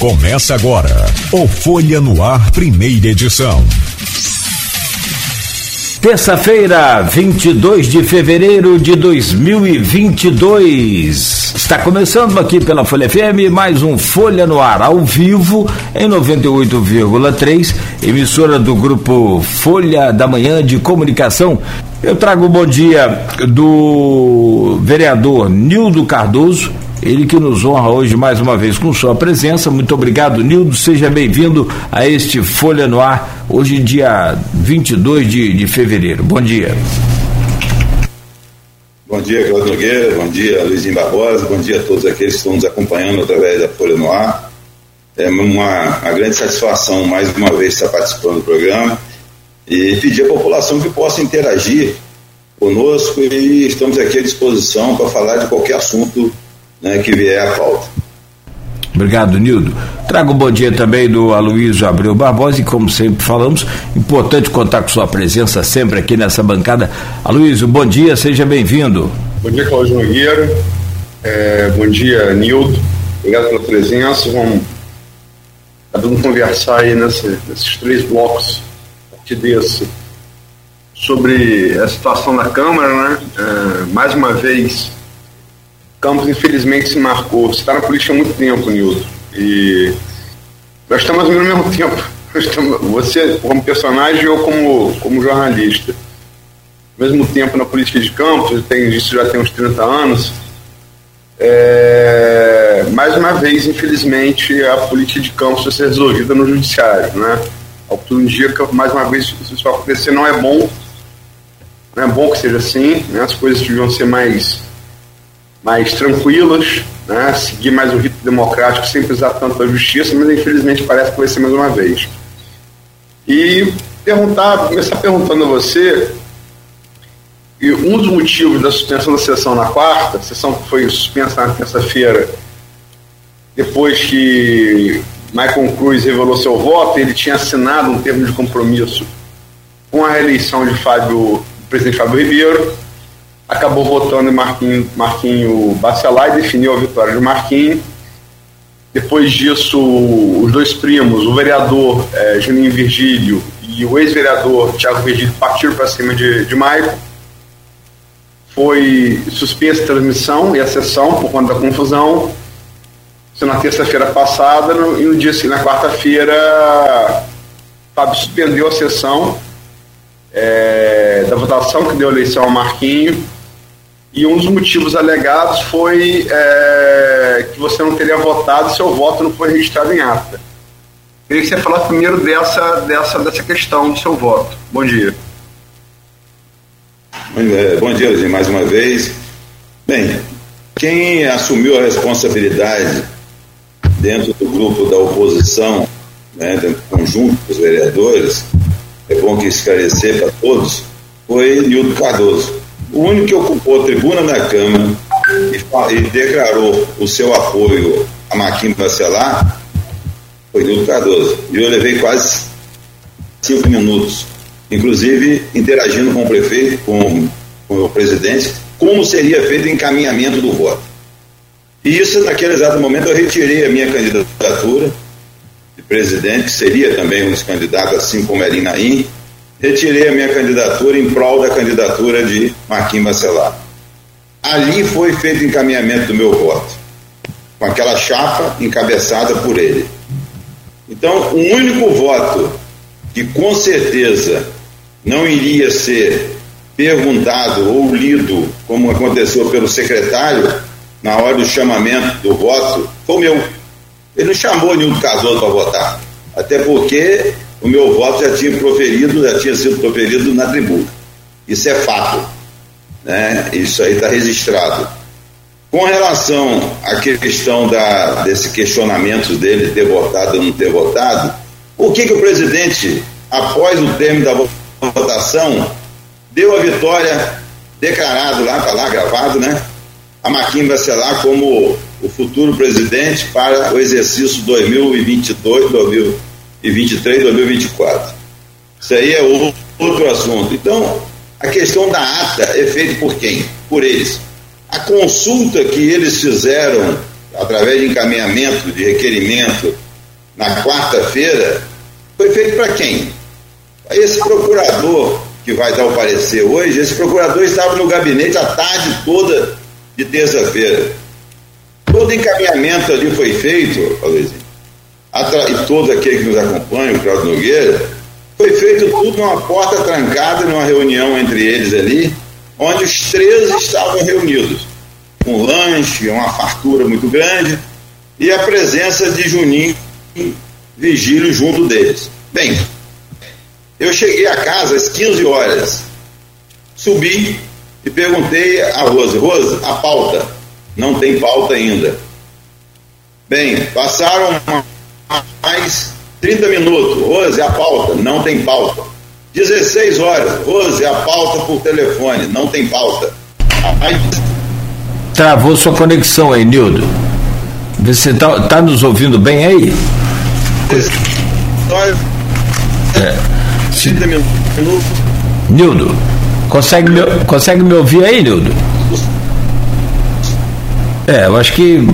Começa agora o Folha no Ar, primeira edição. Terça-feira, 22 de fevereiro de 2022. Está começando aqui pela Folha FM mais um Folha no Ar ao vivo em 98,3, emissora do grupo Folha da Manhã de Comunicação. Eu trago o bom dia do vereador Nildo Cardoso, ele que nos honra hoje mais uma vez com sua presença. Muito obrigado, Nildo. Seja bem-vindo a este Folha no Ar, hoje, dia 22 de, de fevereiro. Bom dia. Bom dia, Claudio Nogueira. Bom dia, Luizinho Barbosa. Bom dia a todos aqueles que estão nos acompanhando através da Folha no Ar. É uma, uma grande satisfação, mais uma vez, estar participando do programa e pedir à população que possa interagir conosco e estamos aqui à disposição para falar de qualquer assunto né, que vier à pauta. Obrigado, Nildo. Trago um bom dia também do Aloysio Abreu Barbosa e, como sempre falamos, importante contar com sua presença sempre aqui nessa bancada. Aloysio, bom dia, seja bem-vindo. Bom dia, Cláudio Nogueira. É, bom dia, Nildo. Obrigado pela presença. Vamos, vamos conversar aí nesse, nesses três blocos aqui desse sobre a situação da Câmara, né? É, mais uma vez Campos, infelizmente, se marcou. Você está na política há muito tempo, Nilton. E nós estamos no mesmo tempo. Você como personagem ou como, como jornalista. Ao mesmo tempo na política de Campos, tem, isso já tem uns 30 anos. É, mais uma vez, infelizmente, a política de Campos vai ser resolvida no judiciário. Né? Ao tudo indica, mais uma vez, isso acontecer não é bom. Não é bom que seja assim. Né? As coisas deviam ser mais mais tranquilas, né, seguir mais o rito democrático sem precisar tanto da justiça, mas infelizmente parece que vai ser mais uma vez. E perguntar, começar perguntando a você, e um dos motivos da suspensão da sessão na quarta, a sessão que foi suspensa na terça-feira, depois que Michael Cruz revelou seu voto, ele tinha assinado um termo de compromisso com a reeleição de Fábio, do presidente Fábio Ribeiro, acabou votando em Marquinho, Marquinho Bacelar e definiu a vitória de Marquinho. Depois disso, os dois primos, o vereador é, Juninho Virgílio e o ex-vereador Tiago Virgílio partiram para cima de, de Maico. Foi suspensa a transmissão e a sessão por conta da confusão. Isso na terça-feira passada no, e no dia seguinte, na quarta-feira, Fábio suspendeu a sessão é, da votação que deu eleição ao Marquinho e um dos motivos alegados foi é, que você não teria votado, seu voto não foi registrado em ata. Queria que você falasse primeiro dessa, dessa, dessa questão do seu voto. Bom dia. Bom dia, Luiz, mais uma vez. Bem, quem assumiu a responsabilidade dentro do grupo da oposição, né, do conjunto dos vereadores, é bom que esclarecer para todos, foi Nildo Cardoso o único que ocupou a tribuna da Câmara e, e declarou o seu apoio a Maquim Bacelar foi Nildo Cardoso. E eu levei quase cinco minutos, inclusive interagindo com o prefeito, com, com o presidente, como seria feito o encaminhamento do voto. E isso, naquele exato momento, eu retirei a minha candidatura de presidente, que seria também um dos candidatos, assim como Erin Naim, retirei a minha candidatura em prol da candidatura de Marquinhos Bacelar. Ali foi feito o encaminhamento do meu voto, com aquela chapa encabeçada por ele. Então, o único voto que com certeza não iria ser perguntado ou lido, como aconteceu pelo secretário, na hora do chamamento do voto, foi o meu. Ele não chamou nenhum Cardoso para votar. Até porque o meu voto já tinha proferido, já tinha sido proferido na tribuna. Isso é fato. Né? Isso aí está registrado. Com relação à questão da, desse questionamento dele de ter votado ou não ter votado, o que, que o presidente, após o término da votação, deu a vitória declarado lá, está lá gravado, né? A Marquinhos Bacelar como o futuro presidente para o exercício 2022, 2022 2023 2024. Isso aí é outro assunto. Então, a questão da ata é feita por quem? Por eles. A consulta que eles fizeram através de encaminhamento, de requerimento na quarta-feira, foi feito para quem? Esse procurador que vai dar o parecer hoje, esse procurador estava no gabinete a tarde toda de terça-feira. Todo encaminhamento ali foi feito, E todos aqueles que nos acompanham, o Claudio Nogueira, foi feito tudo numa porta trancada, numa reunião entre eles ali, onde os três estavam reunidos. Um lanche, uma fartura muito grande e a presença de Juninho Vigílio junto deles. Bem, eu cheguei a casa às 15 horas, subi e perguntei a Rose: Rose, a pauta? Não tem pauta ainda. Bem, passaram mais 30 minutos. Rose, a pauta? Não tem pauta. 16 horas. Rose, a pauta por telefone. Não tem pauta. Aí... Travou sua conexão aí, Nildo. Você está tá nos ouvindo bem aí? É. 30 minutos. Nildo, consegue me, consegue me ouvir aí, Nildo? É, eu acho que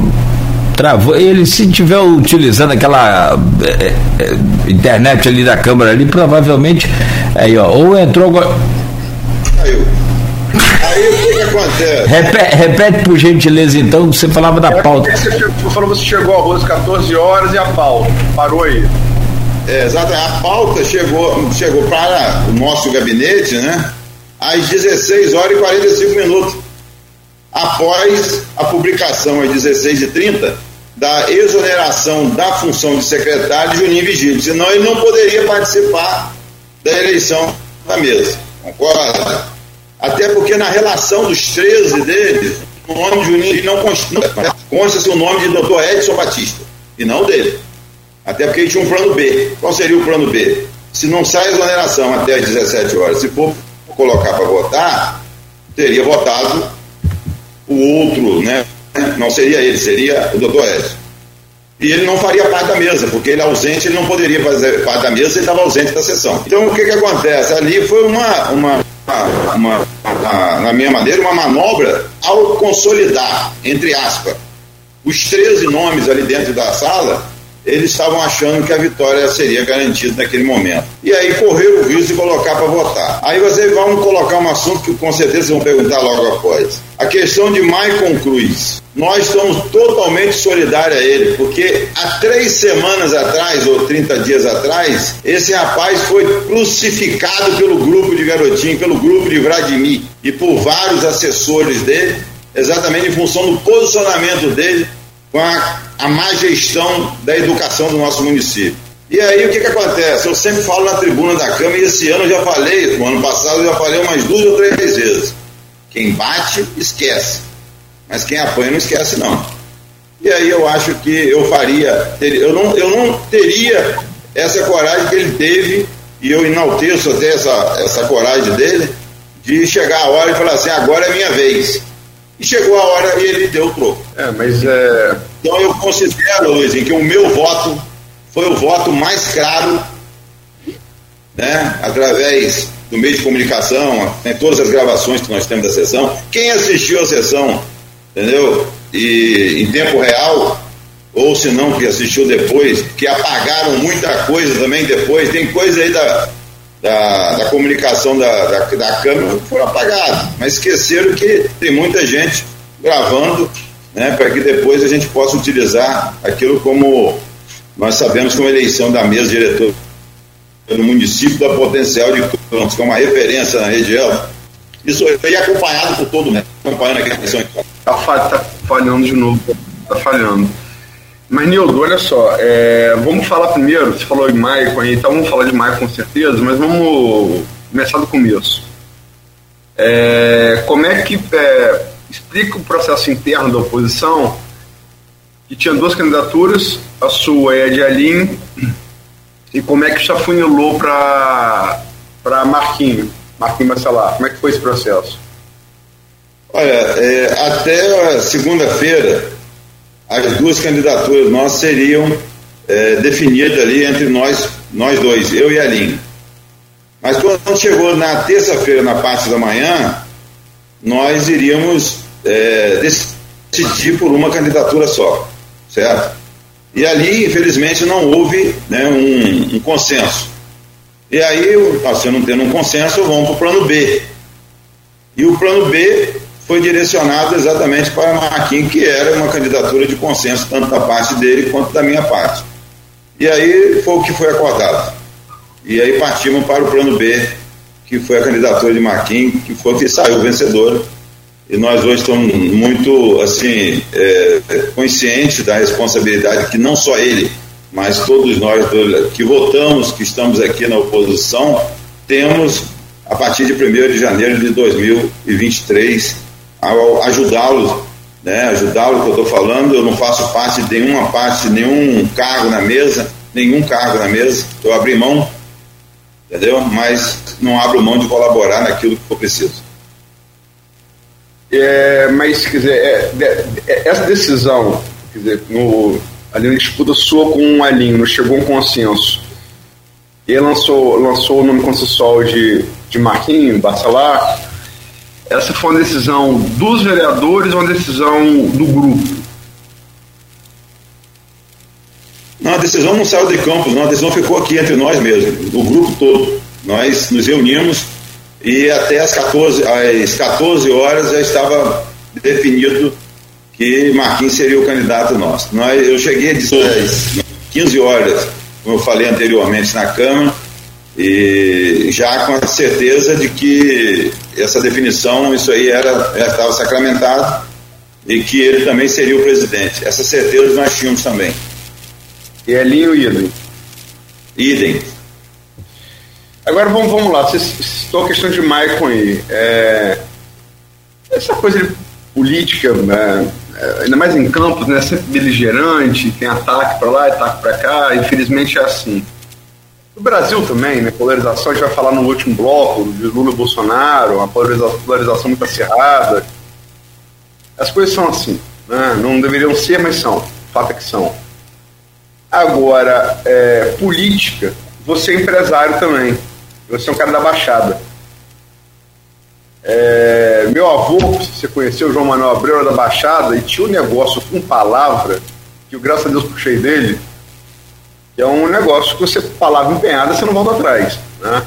travou. Ele, se tiver utilizando aquela é, é, internet ali da câmera ali, provavelmente. Aí, ó, ou entrou. Aí, aí o que, que acontece? Repete, repete, por gentileza, então, você falava da pauta. Você falou você chegou a Rose 14 horas e a pauta. Parou aí. É, exato, a pauta chegou, chegou para o nosso gabinete, né? Às 16 horas e 45 minutos. Após a publicação às 16h30 da exoneração da função de secretário de Juninho Vigílio, senão ele não poderia participar da eleição da mesa. Concorda? Até porque na relação dos 13 deles, o nome de Juninho não consta, consta-se o nome de doutor Edson Batista, e não dele. Até porque ele tinha um plano B. Qual seria o plano B? Se não sai a exoneração até as 17 horas, se for colocar para votar, teria votado o outro, né? Não seria ele, seria o doutor Edson. E ele não faria parte da mesa, porque ele é ausente, ele não poderia fazer parte da mesa, ele estava ausente da sessão. Então o que, que acontece? Ali foi uma, uma, uma, uma, uma na minha maneira, uma manobra ao consolidar, entre aspas, os 13 nomes ali dentro da sala eles estavam achando que a vitória seria garantida naquele momento. E aí correram o risco de colocar para votar. Aí vocês vão colocar um assunto que com certeza vão perguntar logo após. A questão de Maicon Cruz. Nós estamos totalmente solidários a ele, porque há três semanas atrás, ou 30 dias atrás, esse rapaz foi crucificado pelo grupo de garotinho, pelo grupo de Vladimir e por vários assessores dele, exatamente em função do posicionamento dele com a, a má gestão da educação do nosso município. E aí o que, que acontece? Eu sempre falo na tribuna da Câmara e esse ano eu já falei, no ano passado eu já falei umas duas ou três vezes. Quem bate, esquece. Mas quem apanha não esquece não. E aí eu acho que eu faria, eu não, eu não teria essa coragem que ele teve, e eu enalteço até essa, essa coragem dele, de chegar a hora e falar assim, agora é minha vez. E chegou a hora e ele deu o troco. É, mas é. Então eu considero, Luizinho, que o meu voto foi o voto mais claro, né? Através do meio de comunicação, em todas as gravações que nós temos da sessão. Quem assistiu a sessão, entendeu? E em tempo real, ou se não, que assistiu depois, que apagaram muita coisa também depois, tem coisa aí da, da, da comunicação da, da, da Câmara foram apagados, mas esqueceram que tem muita gente gravando, né, para que depois a gente possa utilizar aquilo como nós sabemos como eleição da mesa diretora do município da Potencial de Campos, que é uma referência na região. Isso foi acompanhado por todo mundo, acompanhando aqui a eleição. Está tá falhando de novo, está falhando. Mas, Nildo, olha só, é, vamos falar primeiro, você falou de Maicon aí, então vamos falar de Maicon com certeza, mas vamos começar do começo. É, como é que é, explica o processo interno da oposição, que tinha duas candidaturas, a sua e a de Aline, e como é que isso afunilou para Marquinho, Marquinho Bacelar, como é que foi esse processo? Olha, é, até segunda-feira, as duas candidaturas nossas seriam é, definidas ali entre nós, nós dois, eu e a Aline. Mas quando chegou na terça-feira, na parte da manhã, nós iríamos é, decidir por uma candidatura só, certo? E ali, infelizmente, não houve né, um, um, consenso. E aí, você não tendo um consenso, vamos para o plano B. E o plano B foi direcionado exatamente para Marquinhos, que era uma candidatura de consenso, tanto da parte dele quanto da minha parte. E aí foi o que foi acordado. E aí partimos para o plano B, que foi a candidatura de Marquinhos, que foi que saiu vencedora e nós hoje estamos muito assim é, conscientes da responsabilidade que não só ele, mas todos nós que votamos, que estamos aqui na oposição, temos a partir de 1 de janeiro de 2023 ajudá-los, né, ajudá-lo que eu estou falando, eu não faço parte de nenhuma parte, nenhum cargo na mesa, nenhum cargo na mesa, eu abri mão, entendeu? Mas não abro mão de colaborar naquilo que for preciso. É, mas, quer dizer, é, é, essa decisão, quer dizer, no, ali na disputa sua com o Alinho, chegou um consenso. E ele lançou, lançou o nome consensual de, de Marquinhos, Bacelar. Essa foi uma decisão dos vereadores ou uma decisão do grupo? Não, a decisão não saiu de campos, não, a decisão ficou aqui entre nós mesmos, o grupo todo. Nós nos reunimos e até as 14, às 14 horas já estava definido que Marquinhos seria o candidato nosso. Nós, eu cheguei às 15 horas, como eu falei anteriormente, na Câmara, e já com a certeza de que essa definição, isso aí era, já estava sacramentado e que ele também seria o presidente. Essa certeza nós tínhamos também. E Elinho Idem? Idem. Agora vamos, vamos lá, você citou a questão de Maicon aí. É, essa coisa de política, né, é, ainda mais em campos, né, sempre beligerante, tem ataque para lá, ataque para cá, infelizmente é assim. No Brasil também, né, polarização, a gente vai falar no último bloco, de Lula e Bolsonaro, uma polarização, polarização muito acirrada. As coisas são assim, né, não deveriam ser, mas são, fato é que são. Agora, é, política, você é empresário também. Você é um cara da Baixada. É, meu avô, você conheceu, João Manuel Abreu, da Baixada, e tinha um negócio com palavra, que eu, graças a Deus puxei dele, que é um negócio que você, palavra empenhada, você não volta atrás. Né?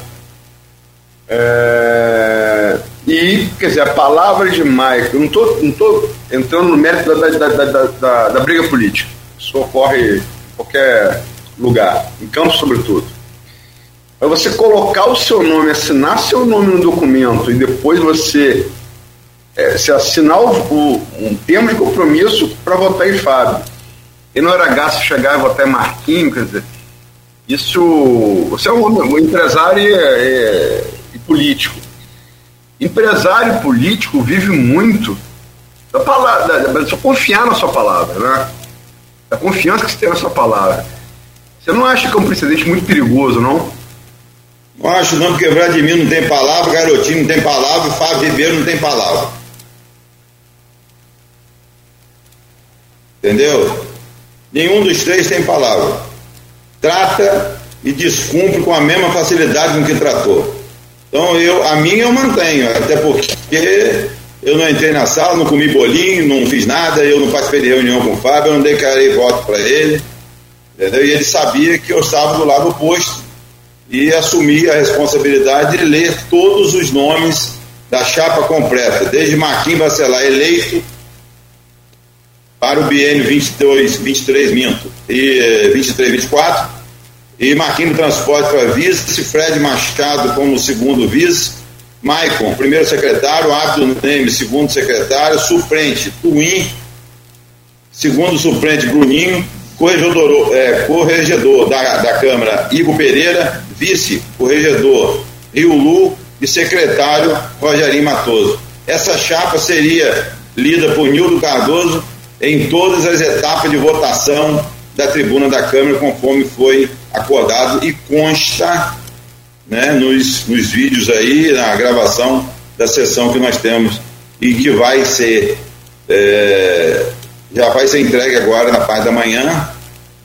É, e, quer dizer, a palavra de Mike, eu não estou não tô entrando no mérito da, da, da, da, da briga política, isso ocorre em qualquer lugar, em campo sobretudo. É você colocar o seu nome, assinar seu nome no documento e depois você é, se assinar o, um termo de compromisso para votar em Fábio. E não era gasto chegar e votar em Marquinhos, quer dizer, isso. Você é um, um empresário e, é, e político. Empresário político vive muito da palavra, da, da, confiar na sua palavra, né? Da confiança que você tem na sua palavra. Você não acha que é um precedente muito perigoso, não? Não acho não, porque Vladimir não tem palavra, Garotinho não tem palavra, Fábio Ribeiro não tem palavra. Entendeu? Nenhum dos três tem palavra. Trata e descumpre com a mesma facilidade com que tratou. Então eu, a minha eu mantenho, até porque eu não entrei na sala, não comi bolinho, não fiz nada, eu não participei de reunião com o Fábio, eu não declarei voto para ele. Entendeu? E ele sabia que eu estava do lado oposto e assumir a responsabilidade de ler todos os nomes da chapa completa, desde Marquinhos Bacelar eleito para o biênio 22, 23, minto, e 23, 24, e Marquinhos Transporte para vice, Fred Machado como segundo vice, Maicon, primeiro secretário, Abdo Neme, segundo secretário, suplente, Twin, segundo suplente, Bruninho, corregedor, é, corregedor da, da Câmara, Igor Pereira, vice, corregedor, Rio Lu e secretário, Rogerinho Matoso. Essa chapa seria lida por Nildo Cardoso em todas as etapas de votação da tribuna da Câmara, conforme foi acordado e consta né, nos, nos vídeos aí, na gravação da sessão que nós temos e que vai ser é, já vai ser entregue agora na parte da manhã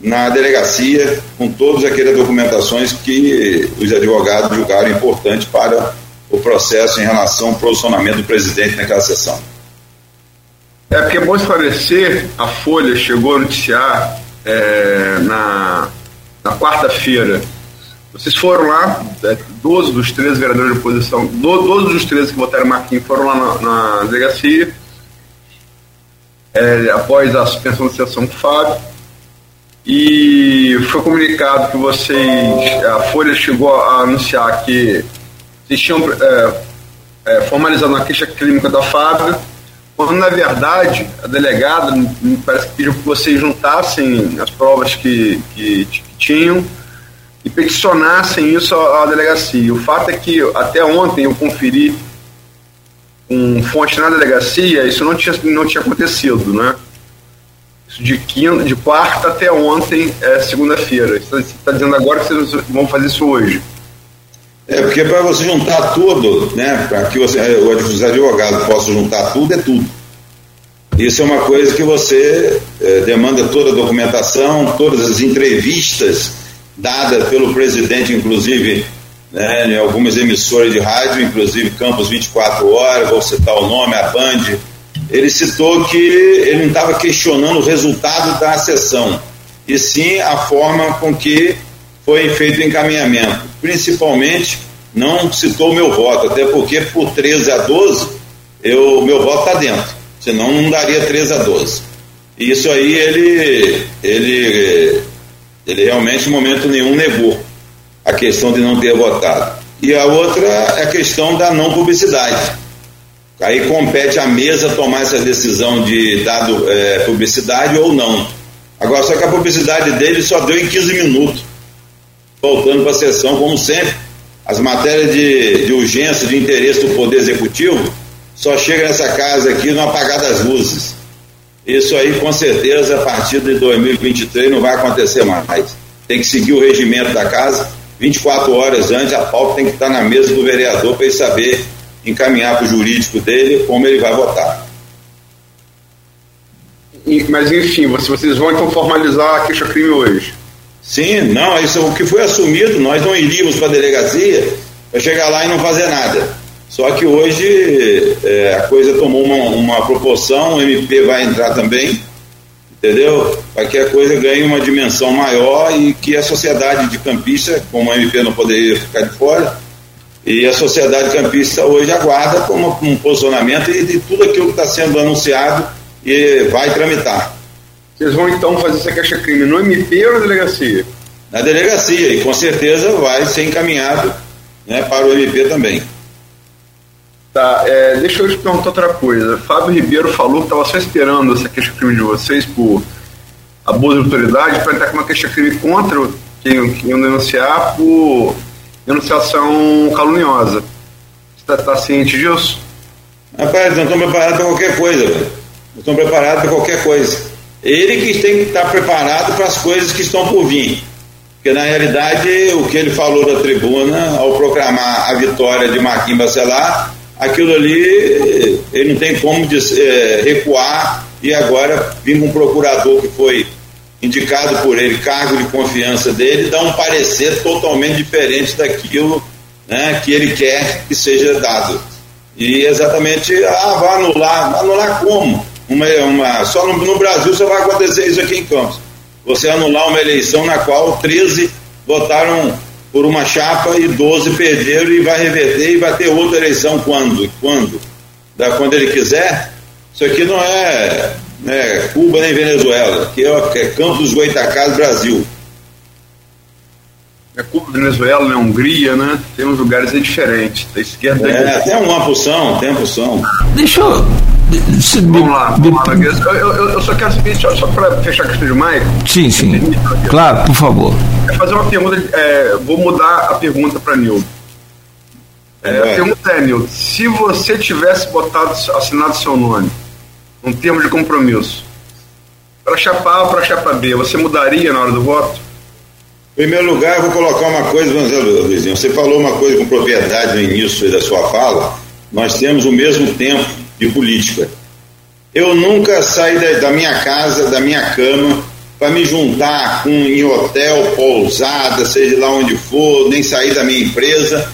na delegacia com todas aquelas documentações que os advogados julgaram importante para o processo em relação ao posicionamento do presidente naquela sessão. É porque é bom esclarecer, a Folha chegou a noticiar é, na, na quarta-feira, vocês foram lá, é, 12 dos 13 vereadores de oposição, 12 dos 13 que votaram Marquinhos foram lá na, na delegacia, é, após a suspensão da sessão com o Fábio, e foi comunicado que vocês, a Folha chegou a anunciar que vocês tinham é, é, formalizado uma queixa clínica da Fábio, quando na verdade a delegada me parece que pediu que vocês juntassem as provas que, que, que tinham e peticionassem isso à, delegacia. O fato é que até ontem eu conferi com fonte na delegacia, isso não tinha, não tinha acontecido, né? Isso de, quinta, de quarta até ontem, é segunda-feira. Você está dizendo agora que vocês vão fazer isso hoje. É, porque para você juntar tudo, né, para que você, os advogados possam juntar tudo, é tudo. Isso é uma coisa que você é, demanda toda a documentação, todas as entrevistas dadas pelo presidente, inclusive, né, em algumas emissoras de rádio, inclusive Campos 24 Horas, vou citar o nome, a Band. Ele citou que ele não estava questionando o resultado da sessão, e sim a forma com que foi feito o encaminhamento. Principalmente, não citou meu voto, até porque por 13 a 12, eu, meu voto está dentro, senão não daria 13 a 12. E isso aí ele, ele, ele realmente, em momento nenhum, negou a questão de não ter votado. E a outra é a questão da não publicidade. Aí compete à mesa tomar essa decisão de dar é, publicidade ou não. Agora, só que a publicidade dele só deu em 15 minutos voltando para a sessão, como sempre. As matérias de, de urgência, de interesse do Poder Executivo, só chega nessa casa aqui no apagar das luzes. Isso aí, com certeza, a partir de 2023 não vai acontecer mais. Tem que seguir o regimento da casa. 24 horas antes, a pauta tem que estar na mesa do vereador para ele saber encaminhar para o jurídico dele como ele vai votar. Mas, enfim, vocês vão então formalizar a queixa-crime hoje? Sim, não, isso o que foi assumido, nós não iríamos para a delegacia para chegar lá e não fazer nada. Só que hoje é, a coisa tomou uma, uma proporção, o MP vai entrar também, entendeu? Para que a coisa ganhe uma dimensão maior e que a sociedade de campista, como a MP não poderia ficar de fora, e a sociedade campista hoje aguarda como um posicionamento de, de tudo aquilo que está sendo anunciado e vai tramitar. Vocês vão então fazer essa queixa-crime no MP ou na delegacia? Na delegacia, e com certeza vai ser encaminhado né, para o MP também. Tá, é, deixa eu te perguntar outra coisa. Fábio Ribeiro falou que estava só esperando essa queixa-crime de vocês por abuso de autoridade para entrar com uma queixa-crime contra quem, quem iam denunciar por denunciação caluniosa. Você está tá ciente disso? Rapaz, não estão preparados para qualquer coisa, velho. Não estão preparados para qualquer coisa. Ele que tem que estar preparado para as coisas que estão por vir. Porque, na realidade, o que ele falou da tribuna, ao proclamar a vitória de Marquinhos Bacelar, aquilo ali, ele não tem como é, recuar e agora vir um procurador que foi indicado por ele, cargo de confiança dele, dar um parecer totalmente diferente daquilo né, que ele quer que seja dado. E exatamente, ah, vai anular. Anular como? Uma, uma só no, no, Brasil só vai acontecer isso aqui em Campos. Você anular uma eleição na qual 13 votaram por uma chapa e 12 perderam e vai reverter e vai ter outra eleição quando? Quando? Da, quando ele quiser? Isso aqui não é, é Cuba nem Venezuela, aqui é, é Campos Goitacás, Brasil. É Cuba, Venezuela, né? Hungria, né? Tem uns lugares aí diferentes. Da esquerda. É, tem uma porção, tem uma porção. Deixa eu se vamos lá, vamos lá. Eu, eu, eu, só quero saber, só, só para fechar a questão de Mike. Sim, sim. Claro, por favor. É fazer uma pergunta, é, vou mudar a pergunta para Nildo. É, é. A pergunta é, Nildo, se você tivesse botado, assinado seu nome, um termo de compromisso, para chapa A ou para chapa B, você mudaria na hora do voto? Em primeiro lugar, eu vou colocar uma coisa, Luizinho. Você falou uma coisa com propriedade no início da sua fala. Nós temos o mesmo tempo de política. Eu nunca saí da, da minha casa, da minha cama, para me juntar com, em hotel, pousada, seja lá onde for, nem sair da minha empresa,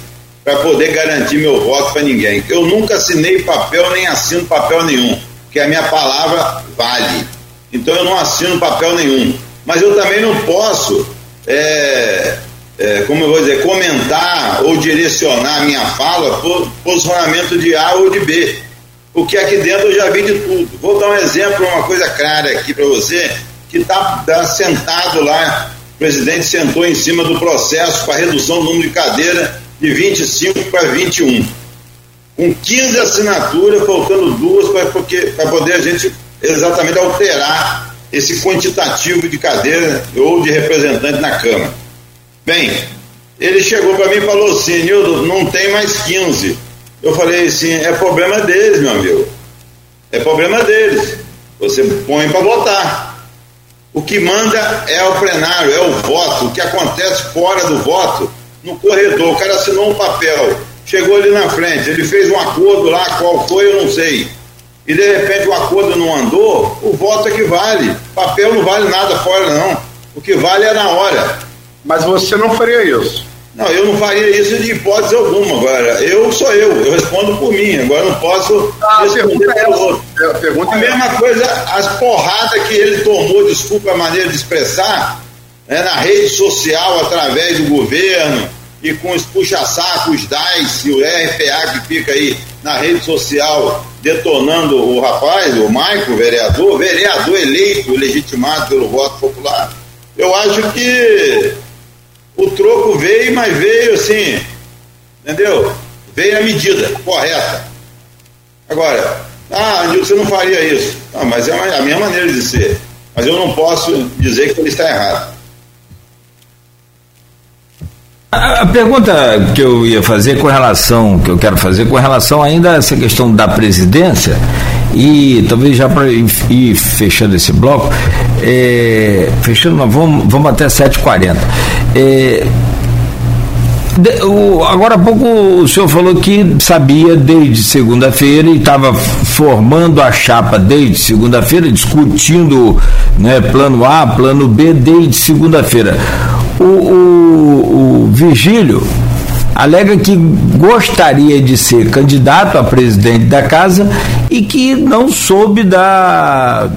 para poder garantir meu voto para ninguém. Eu nunca assinei papel, nem assino papel nenhum, porque a minha palavra vale. Então eu não assino papel nenhum. mas eu também não posso, é, é, como eu vou dizer, comentar ou direcionar minha fala por posicionamento de A ou de B. Porque aqui dentro eu já vi de tudo. Vou dar um exemplo, uma coisa clara aqui para você, que está tá sentado lá, o presidente sentou em cima do processo para redução do número de cadeira de 25 para 21. Com 15 assinaturas, faltando duas para poder a gente exatamente alterar esse quantitativo de cadeira ou de representante na Câmara. Bem, ele chegou para mim e falou assim, Nildo, não tem mais 15. Eu falei assim, é problema deles, meu amigo. É problema deles. Você põe para votar. O que manda é o plenário, é o voto. O que acontece fora do voto, no corredor. O cara assinou um papel, chegou ali na frente, ele fez um acordo lá, qual foi, eu não sei. E de repente o acordo não andou, o voto é que vale. Papel não vale nada fora, não. O que vale é na hora. Mas você não faria isso. Não, eu não faria isso de hipótese alguma. Agora, eu sou eu, eu respondo por mim. Agora não posso ah, responder é pelo outro. A, pergunta a é mesma coisa, as porradas que ele tomou, desculpa a maneira de expressar, né, na rede social, através do governo, e com os puxa-sacos DAIS e o RPA que fica aí na rede social detonando o rapaz, o Maico, vereador, vereador eleito, legitimado pelo voto popular. Eu acho que o troco veio, mas veio assim, entendeu? Veio na medida correta. Agora, ah, você não faria isso. Não, mas é a minha maneira de ser. Mas eu não posso dizer que ele está errado. A, a pergunta que eu ia fazer com relação, que eu quero fazer com relação ainda a essa questão da presidência, e talvez já para ir fechando esse bloco, é, fechando, não, vamos, vamos até 7h40. É, de, o, agora há pouco o senhor falou que sabia desde segunda-feira e estava formando a chapa desde segunda-feira, discutindo né, plano A, plano B desde segunda-feira. O, o, o Virgílio alega que gostaria de ser candidato a presidente da casa e que não soube da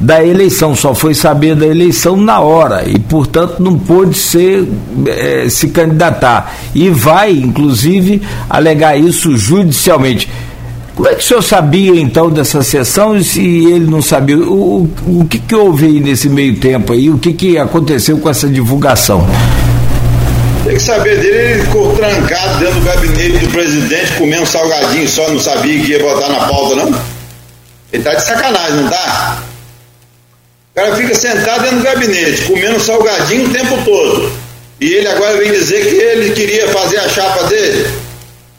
da eleição, só foi saber da eleição na hora e, portanto, não pôde ser, é, se candidatar. E vai, inclusive, alegar isso judicialmente. Como é que o senhor sabia então dessa sessão e se ele não sabia? O, o que, que houve aí nesse meio tempo aí? O que, que aconteceu com essa divulgação? Tem que saber dele, ele ficou trancado dentro do gabinete do presidente, comendo salgadinho, só não sabia que ia botar na pauta, não? Ele tá de sacanagem, não tá? O cara fica sentado dentro do gabinete, comendo salgadinho o tempo todo. E ele agora vem dizer que ele queria fazer a chapa dele.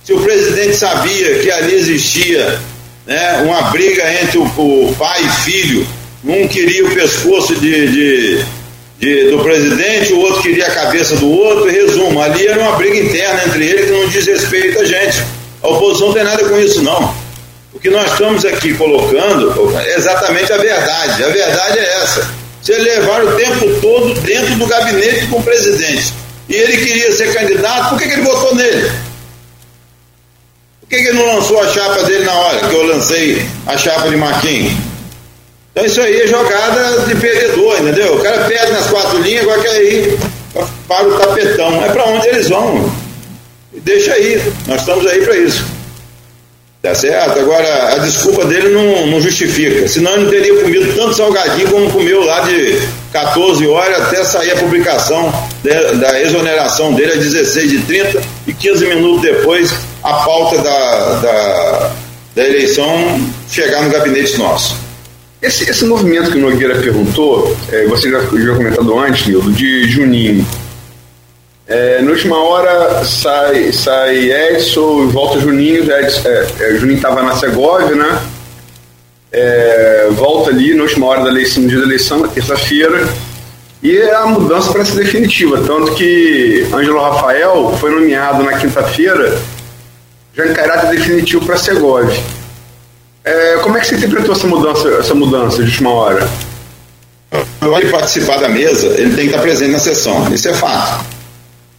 Se o presidente sabia que ali existia né, uma briga entre o, o pai e filho, um queria o pescoço de, de, de, do presidente, o outro queria a cabeça do outro. Resumo, ali era uma briga interna entre eles que não diz respeito a gente. A oposição não tem nada com isso, não. O que nós estamos aqui colocando é exatamente a verdade. A verdade é essa. Você levar o tempo todo dentro do gabinete com o presidente. E ele queria ser candidato, por que, que ele votou nele? Por que, que ele não lançou a chapa dele na hora que eu lancei a chapa de Marquinhos? Então isso aí é jogada de perdedor, entendeu? O cara perde nas quatro linhas, agora quer ir para o tapetão. É para onde eles vão. Deixa aí, nós estamos aí para isso. Tá certo? Agora, a desculpa dele não, não justifica. Senão ele não teria comido tanto salgadinho como comeu lá de 14 horas até sair a publicação de, da exoneração dele às 16 de 30 e 15 minutos depois a pauta da, da, da eleição chegar no gabinete nosso. Esse, esse movimento que o Nogueira perguntou, é, você já, já comentado antes, Nildo, de Juninho é, na última hora sai, sai Edson, volta Juninho. Edson, é, é, Juninho estava na Segovia, né? É, volta ali na última hora da eleição, no dia da eleição, na terça-feira. E a mudança parece definitiva. Tanto que Ângelo Rafael foi nomeado na quinta-feira, já em caráter definitivo para Segovia. É, como é que você interpretou essa mudança, essa mudança de última hora? Para ele participar da mesa, ele tem que estar presente na sessão. Isso é fato.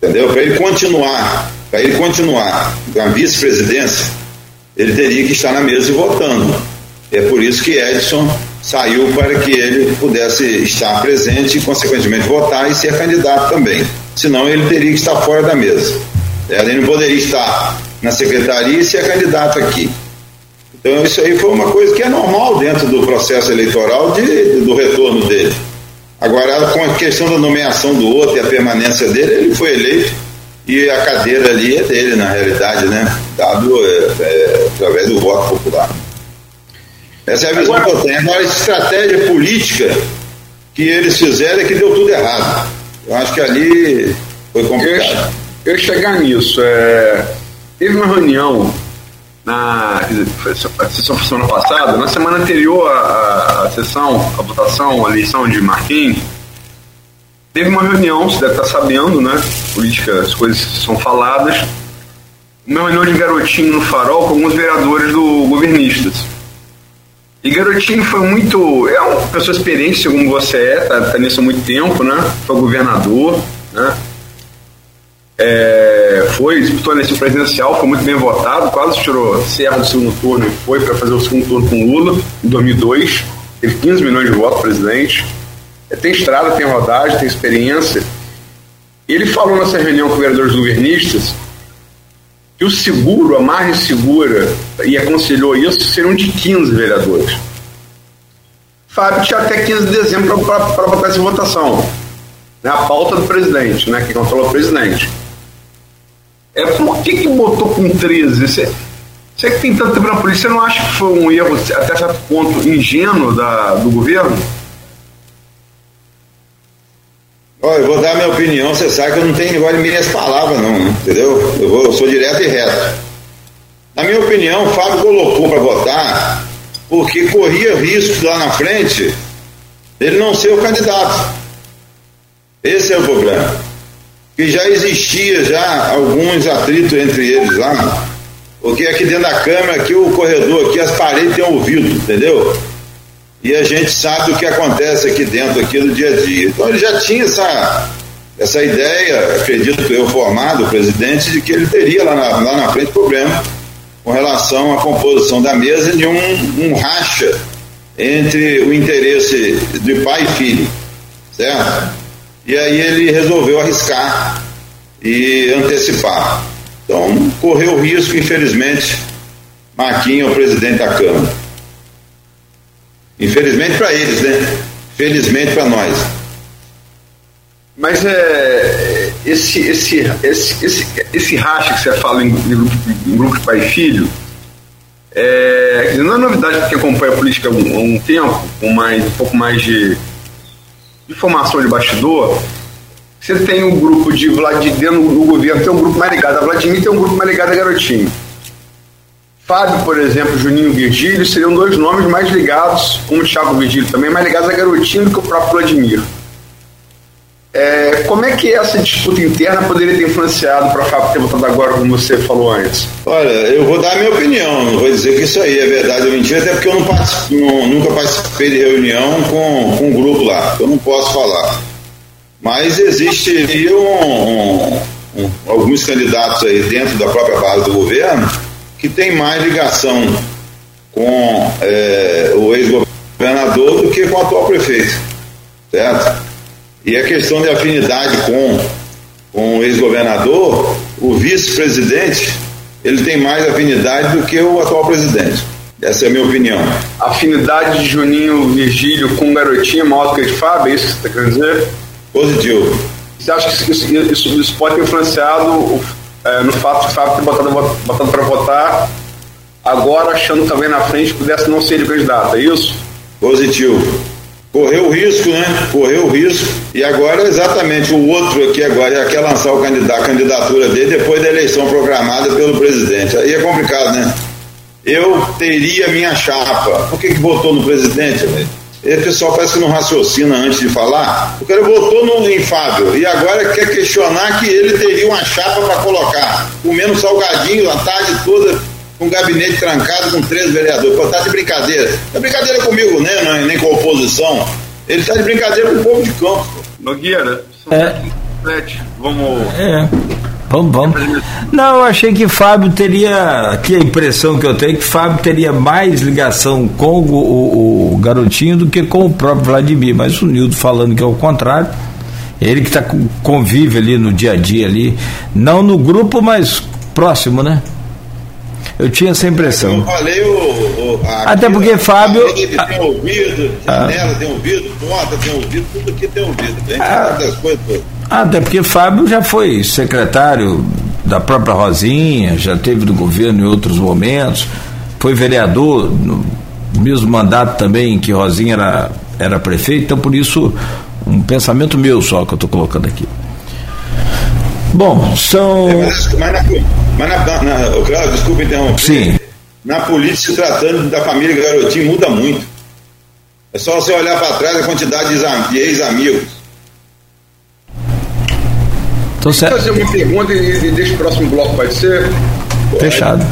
Entendeu? Para ele continuar, para ele continuar na vice-presidência, ele teria que estar na mesa e votando. É por isso que Edson saiu para que ele pudesse estar presente e, consequentemente, votar e ser candidato também. Senão, ele teria que estar fora da mesa. Ele não poderia estar na secretaria e ser candidato aqui. Então, isso aí foi uma coisa que é normal dentro do processo eleitoral de, do retorno dele. Agora, com a questão da nomeação do outro e a permanência dele, ele foi eleito e a cadeira ali é dele, na realidade, né? Dado é, é, através do voto popular. Essa é a visão Agora, que eu tenho. Agora, a estratégia política que eles fizeram é que deu tudo errado. Eu acho que ali foi complicado. Eu, eu chegar nisso, é, teve uma reunião na sessão semana passada, na semana anterior à, à sessão, a votação, a eleição de Marquinhos, teve uma reunião, você deve estar sabendo, né? Política, as coisas são faladas. Uma reunião de garotinho no farol com alguns vereadores do governistas. E Garotinho foi muito. É uma pessoa experiente, segundo você é, tá, tá nisso há muito tempo, né? Foi governador, né? É, foi, disputou a eleição presidencial, foi muito bem votado, quase tirou Serra do segundo turno e foi para fazer o segundo turno com Lula em 2002. Teve 15 milhões de votos presidente. É, tem estrada, tem rodagem, tem experiência. Ele falou nessa reunião com vereadores governistas que o seguro, a margem segura, e aconselhou isso, seriam de 15 vereadores. Fábio tinha até 15 de dezembro para botar essa votação. Né, a pauta do presidente, né, que controla o presidente. É, por que, que botou com 13? Você, você que tem tanto tempo na polícia, você não acha que foi um erro, até certo ponto, ingênuo da, do governo? Olha, eu vou dar minha opinião, você sabe que eu não tenho negócio de minhas palavras, não, entendeu? Eu, vou, eu sou direto e reto. Na minha opinião, o Fábio colocou para votar porque corria risco lá na frente ele não ser o candidato. Esse é o problema. Que já existia já alguns atritos entre eles lá, porque aqui dentro da Câmara, aqui o corredor, aqui as paredes têm ouvido, entendeu? e a gente sabe o que acontece aqui dentro aqui no dia a dia. Então ele já tinha essa, essa ideia, acredito eu, formado, o presidente, de que ele teria lá na, lá na frente problema com relação à composição da mesa de um, um racha entre o interesse de pai e filho, certo? E aí ele resolveu arriscar e antecipar. Então correu risco, infelizmente, Marquinhos é o presidente da Câmara. Infelizmente para eles, né? Felizmente para nós. Mas é, esse, esse, esse, esse, esse racha que você fala em, em, grupo, em grupo de pai e filho, é, não é novidade para quem acompanha a política há um, um, tempo, com mais, um pouco mais de, de formação de bastidor. Você tem um grupo de Vladimir, do governo, tem um grupo mais ligado a Vladimir, tem um grupo mais ligado a Garotinho. Fábio, por exemplo, Juninho Virgílio seriam dois nomes mais ligados, como Thiago Virgílio também, mais ligados a Garotinho do que o próprio Vladimir. É, como é que essa disputa interna poderia ter influenciado para o Fábio ter votado agora, como você falou antes? Olha, eu vou dar a minha opinião, não vou dizer que isso aí é verdade ou mentira, até porque eu não não, nunca participei de reunião com, com um grupo lá, eu não posso falar. Mas existiriam um, um, alguns candidatos aí dentro da própria base do governo que tem mais ligação com é, o ex-governador do que com o atual prefeito, certo? E a questão de afinidade com, com o ex-governador, o vice-presidente, ele tem mais afinidade do que o atual presidente. Essa é a minha opinião. Afinidade de Juninho Virgílio com é maior do que a de Fábio, é isso que você está querendo dizer? Positivo. Você acha que isso, isso, isso pode ter influenciado é, no fato de Fábio ter botado, botado para votar, agora achando que na frente pudesse não ser candidato, é isso? Positivo. Correu o risco, né? Correu o risco. E agora, exatamente, o outro aqui agora já quer lançar o candidato, a candidatura dele depois da eleição programada pelo presidente. Aí é complicado, né? Eu teria minha chapa. Por que, que votou no presidente, velho? Esse pessoal parece que não raciocina antes de falar. O cara votou no, em Fábio e agora quer questionar que ele teria uma chapa para colocar, comendo salgadinho a tarde toda, com o gabinete trancado com três vereadores. Pô, tá de brincadeira. Não é brincadeira comigo, né? Não, é nem com a oposição. Ele tá de brincadeira com o povo de campo. Nogueira, é. Vamos. É. Vamos, vamos. Não, eu achei que Fábio teria. Aqui a impressão que eu tenho é que Fábio teria mais ligação com o, o, o garotinho do que com o próprio Vladimir. Mas o Nildo falando que é o contrário. Ele que tá, convive ali no dia a dia ali. Não no grupo, mas próximo, né? Eu tinha essa impressão. Eu falei o. o Até porque Fábio. A tem ouvido, janela ah, tem ouvido, porta tem ouvido, tudo aqui tem ouvido. Tem ah, coisas todas. Até porque Fábio já foi secretário da própria Rosinha, já teve do governo em outros momentos, foi vereador no mesmo mandato também que Rosinha era, era prefeito, então por isso um pensamento meu só que eu estou colocando aqui. Bom, são. É, mas, mas, na, mas na, na, desculpa interromper. Sim. Na política, se tratando da família Garotinho, muda muito. É só você olhar para trás a quantidade de ex-amigos Tô certo. fazer uma pergunta e, e deixa o próximo bloco, pode ser? Fechado.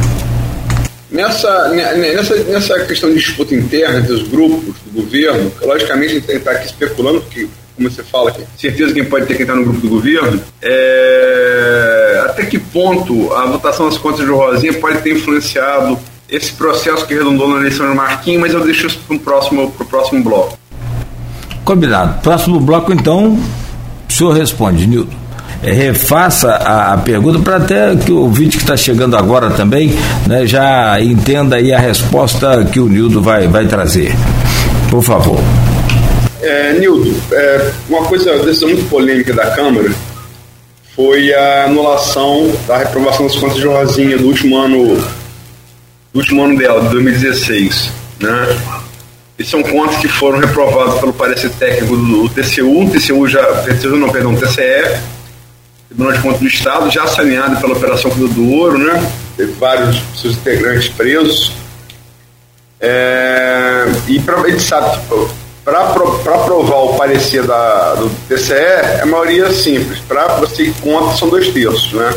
Nessa, nessa, nessa questão de disputa interna entre os grupos do governo, logicamente a gente está aqui especulando, porque, como você fala, que certeza quem pode ter quem está no grupo do governo, é, até que ponto a votação das contas de Rosinha pode ter influenciado esse processo que redundou na eleição do Marquinhos, mas eu deixo isso para o próximo, próximo bloco. Combinado. Próximo bloco, então, o senhor responde, Nilton. É, refaça a, a pergunta para até que o vídeo que está chegando agora também né, já entenda aí a resposta que o Nildo vai, vai trazer. Por favor. É, Nildo, é, uma coisa decisão muito polêmica da Câmara foi a anulação da reprovação das contas de Rosinha do último ano do último ano dela, de 2016. Né? Esses são contas que foram reprovados pelo parecer técnico do TCU, TCU já, TCU não, perdão, TCE, Tribunal de Contas do Estado, já saneado pela Operação Cruz do Ouro, né? Teve vários seus integrantes presos. É, e pra, gente sabe que para aprovar o parecer da, do TCE, a maioria é simples. Para você ir contra, são dois terços, né?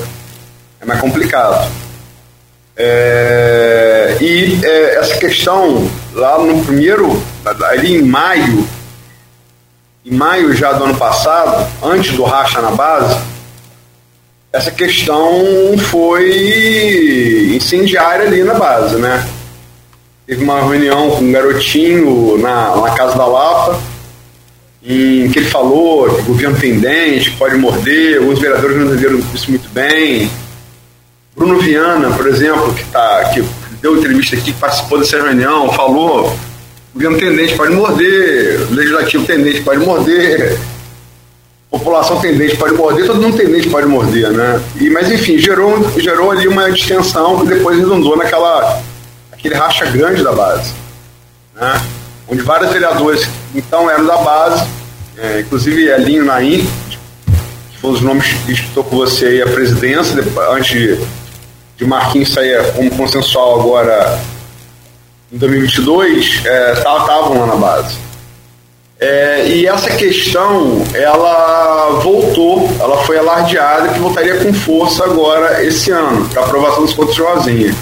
É mais complicado. É, e é, essa questão, lá no primeiro, ali em maio, em maio já do ano passado, antes do racha na base, essa questão foi incendiária ali na base, né? Teve uma reunião com um garotinho na, na Casa da Lapa, em que ele falou que o governo tem dente, pode morder, alguns vereadores não entenderam isso muito bem. Bruno Viana, por exemplo, que, tá, que deu entrevista aqui, que participou dessa reunião, falou: o governo tem dente, pode morder, o legislativo tem dente, pode morder população tendente pode morder, todo mundo tendente pode morder, né? E, mas enfim, gerou, gerou ali uma distensão que depois redundou naquela aquele racha grande da base, né? Onde vários vereadores então eram da base, é, inclusive Elinho Naim, que foi os nomes que disputou com você aí a presidência, depois, antes de, de Marquinhos sair como consensual agora em 2022, estavam é, lá na base. É, e essa questão, ela voltou, ela foi alardeada que voltaria com força agora esse ano, para aprovação dos contos de Rosinha.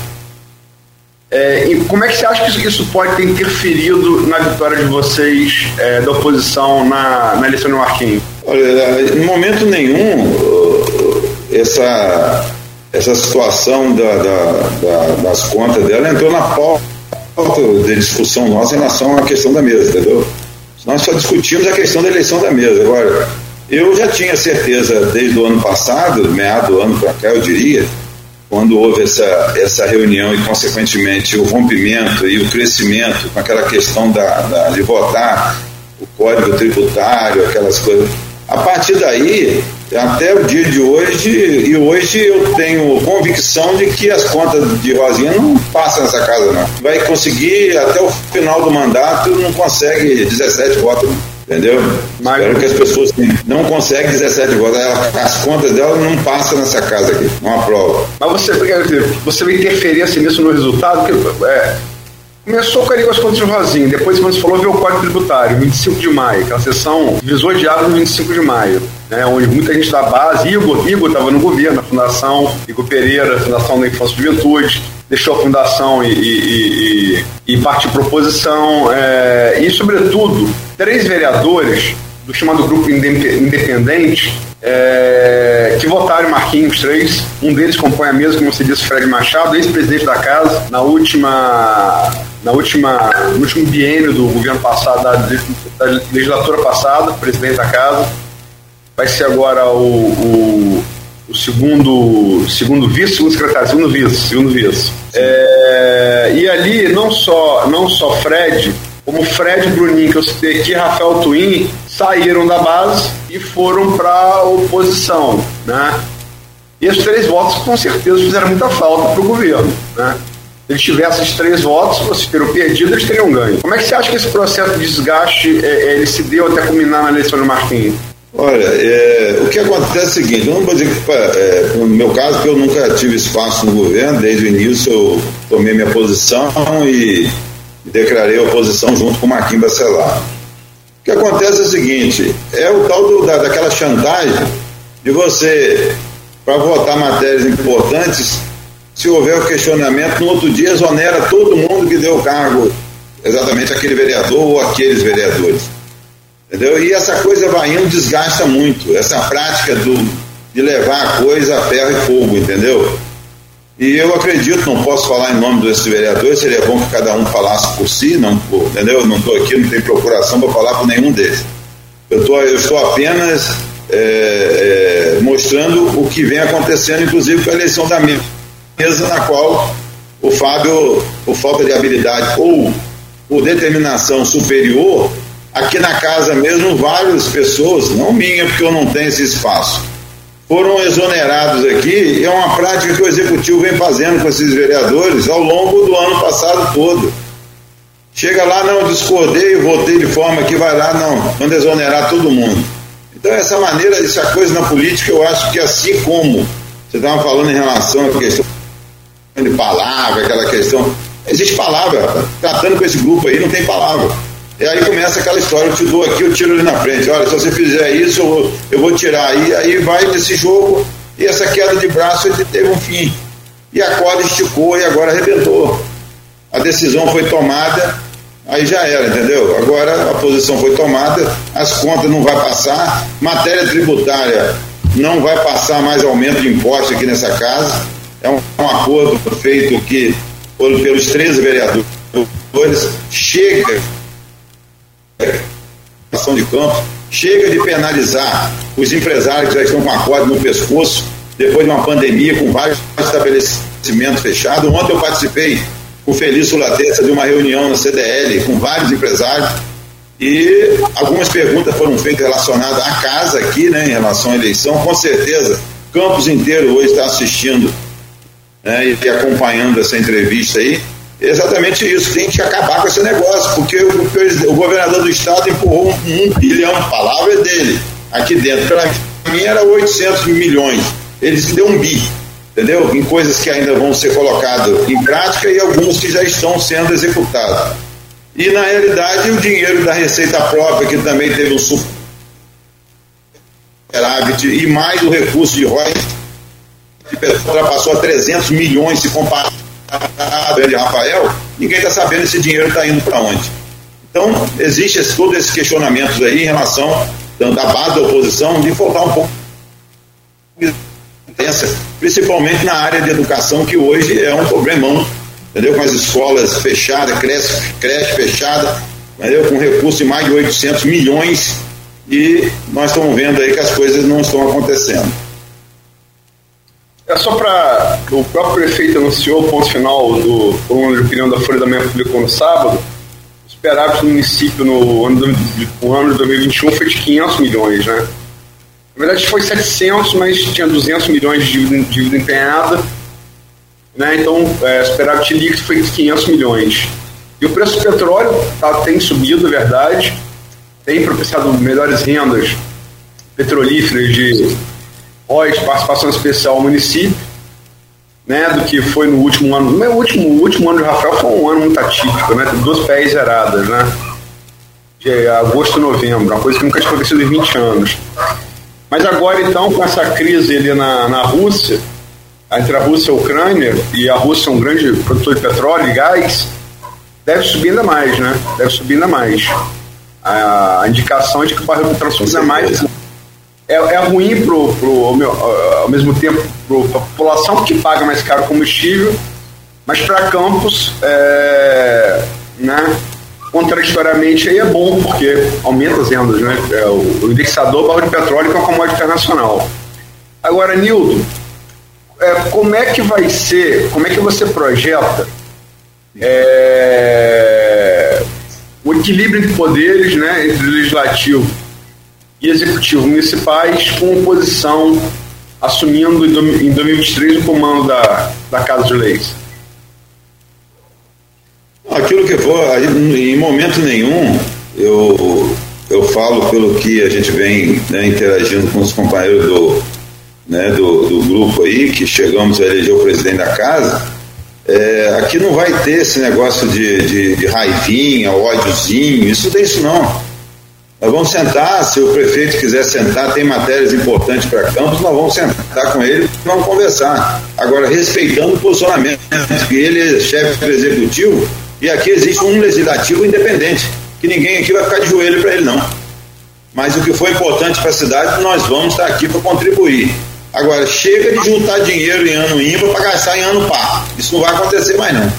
É, e como é que você acha que isso pode ter interferido na vitória de vocês é, da oposição na, na eleição do Marquinhos? Olha, em momento nenhum, essa, essa situação da, da, da, das contas dela entrou na pauta de discussão nossa em relação à questão da mesa, entendeu? Nós só discutimos a questão da eleição da mesa. Agora, eu já tinha certeza desde o ano passado, meado do ano para cá, eu diria, quando houve essa, essa reunião e, consequentemente, o rompimento e o crescimento com aquela questão da, da de votar o código tributário, aquelas coisas. A partir daí, até o dia de hoje, e hoje eu tenho convicção de que as contas de Rosinha não passam nessa casa, não. Vai conseguir até o final do mandato, não consegue 17 votos. Entendeu? Mas, Espero que as pessoas não conseguem 17 votos. As contas dela não passam nessa casa aqui, não aprova. Mas você, você vai interferência nisso no resultado? Que, é, Começou com as contas de Rosinha, depois, quando você falou, veio o Código Tributário, 25 de maio, aquela sessão divisor de águas no 25 de maio, né, onde muita gente da base, Igor, estava no governo, a Fundação, Igor Pereira, Fundação da Infância e Juventude, deixou a fundação e, e, e, e partiu proposição, é, e, sobretudo, três vereadores do chamado Grupo Independente é, que votaram Marquinhos, três. Um deles compõe a mesa, como você disse, Fred Machado, ex-presidente da casa, na última, na última, no último biênio do governo passado, da legislatura passada, presidente da casa. Vai ser agora o, o, o segundo, segundo vice, segundo secretário, segundo vice, segundo vice. É, e ali não só, não só Fred, como Fred Bruninho, que eu citei aqui, Rafael Twin, saíram da base e foram para oposição, né? E esses três votos com certeza fizeram muita falta para o governo, né? Se eles tivessem esses três votos, vocês teriam perdido, eles teriam ganho. Como é que você acha que esse processo de desgaste é, é ele se deu até culminar na eleição do Marquinhos? Olha, é, o que acontece é o seguinte, dizer que, é, no meu caso, que eu nunca tive espaço no governo, desde o início eu tomei minha posição e declarei oposição junto com o Marquinhos Bacelar. O que acontece é o seguinte, é o tal do, da, daquela chantagem de você, para votar matérias importantes, se houver o questionamento, no outro dia exonera todo mundo que deu cargo, exatamente aquele vereador ou aqueles vereadores. Entendeu? E essa coisa vai indo, desgasta muito, essa prática do, de levar a coisa a ferro e fogo, entendeu? E eu acredito, não posso falar em nome desses vereadores, seria bom que cada um falasse por si, não, entendeu? Não estou aqui, não tem procuração para falar por nenhum deles. Eu, tô, estou apenas é, é, mostrando o que vem acontecendo, inclusive com a eleição da mesa, na qual o Fábio, por falta de habilidade ou por determinação superior, aqui na casa mesmo, várias pessoas, não minha, porque eu não tenho esse espaço foram exonerados aqui, é uma prática que o executivo vem fazendo com esses vereadores ao longo do ano passado todo. Chega lá, não, discordei, votei de forma que vai lá, não, quando exonerar todo mundo. Então, essa maneira, essa coisa na política, eu acho que assim como você estava falando em relação à questão de palavra, aquela questão. Existe palavra, tratando com esse grupo aí, não tem palavra. E aí começa aquela história, eu te dou aqui, eu tiro ali na frente. Olha, se você fizer isso, eu vou, eu vou tirar. aí aí vai desse jogo e essa queda de braço ele teve um fim. E a corda esticou e agora arrebentou. A decisão foi tomada, aí já era, entendeu? Agora a posição foi tomada, as contas não vai passar, matéria tributária não vai passar mais aumento de impostos aqui nessa casa. É um, um acordo feito que pelos 13 vereadores chega ação de campo, chega de penalizar os empresários que já estão com a corda no pescoço, depois de uma pandemia, com vários estabelecimentos fechados. Ontem eu participei com Felício Latessa de uma reunião na CDL com vários empresários e algumas perguntas foram feitas relacionadas à casa aqui, né, em relação à eleição. Com certeza, Campos inteiro hoje está assistindo né, e acompanhando essa entrevista aí exatamente isso, tem que acabar com esse negócio, porque o, o governador do estado empurrou um, um bilhão, palavra dele, aqui dentro. Para mim era 800 milhões, ele se deu um bi, entendeu? Em coisas que ainda vão ser colocadas em prática e alguns que já estão sendo executados. E na realidade o dinheiro da receita própria, que também teve um superávit, e mais o recurso de royalties, ultrapassou a 300 milhões se comparado de Rafael, ninguém está sabendo esse dinheiro está indo para onde. Então, existe esse, todos esses questionamentos aí em relação da base da oposição de faltar um pouco intensa, principalmente na área de educação, que hoje é um problemão, entendeu? Com as escolas fechadas, creche, creche fechada, entendeu? Com recurso de mais de 800 milhões e nós estamos vendo aí que as coisas não estão acontecendo. É só para. O próprio prefeito anunciou o ponto final do coluna de opinião da Folha da Manhã publicou no sábado. O superávit do município no ano, no ano de 2021 foi de 500 milhões, né? Na verdade foi 700, mas tinha 200 milhões de dívida, dívida empenhada. Né? Então, é, superávit líquido foi de 500 milhões. E o preço do petróleo tá, tem subido, é verdade. Tem propiciado melhores rendas petrolíferas de pós participação especial ao município, né, do que foi no último ano. O último, o último ano de Rafael foi um ano muito atípico, né, duas pés zeradas, né, de agosto e novembro, uma coisa que nunca tinha acontecido em 20 anos. Mas agora, então, com essa crise ali na, na Rússia, entre a Rússia e a Ucrânia, e a Rússia é um grande produtor de petróleo e gás, deve subir ainda mais, né? Deve subir ainda mais. A, indicação é de que o barril de petróleo ainda mais é, é ruim pro, pro, ao, ao mesmo tempo para a população que paga mais caro combustível, mas para Campos, é, né, contraditoriamente, aí é bom, porque aumenta as rendas, né? É, o, o indexador barro de petróleo que é uma commodity internacional. Agora, Nildo, é, como é que vai ser, como é que você projeta é, o equilíbrio entre poderes, né, entre legislativo e executivo municipais, com oposição assumindo em 2023 o comando da, da Casa de Leis? Aquilo que for, em momento nenhum, eu, eu falo pelo que a gente vem né, interagindo com os companheiros do, né, do, do, grupo aí, que chegamos a eleger o presidente da casa, é, aqui não vai ter esse negócio de, de, de raivinha, ódiozinho, isso tem isso não. Nós vamos sentar, se o prefeito quiser sentar, tem matérias importantes para Campos, nós vamos sentar com ele e vamos conversar. Agora, respeitando o posicionamento, que ele é chefe do executivo e aqui existe um legislativo independente, que ninguém aqui vai ficar de joelho para ele, não. Mas o que foi importante para a cidade, nós vamos estar aqui para contribuir. Agora, chega de juntar dinheiro em ano ímpar para gastar em ano par. Isso não vai acontecer mais, não.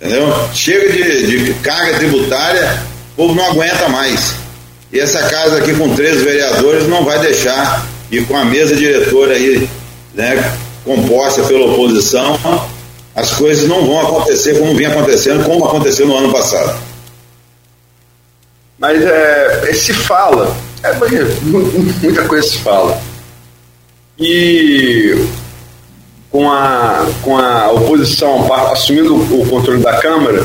Entendeu? Chega de, de carga tributária, o povo não aguenta mais. E essa casa aqui com três vereadores não vai deixar, e com a mesa diretora aí, né, composta pela oposição, as coisas não vão acontecer como vinha acontecendo, como aconteceu no ano passado. Mas é, se fala, é, muita coisa se fala. E com a, com a oposição assumindo o controle da Câmara,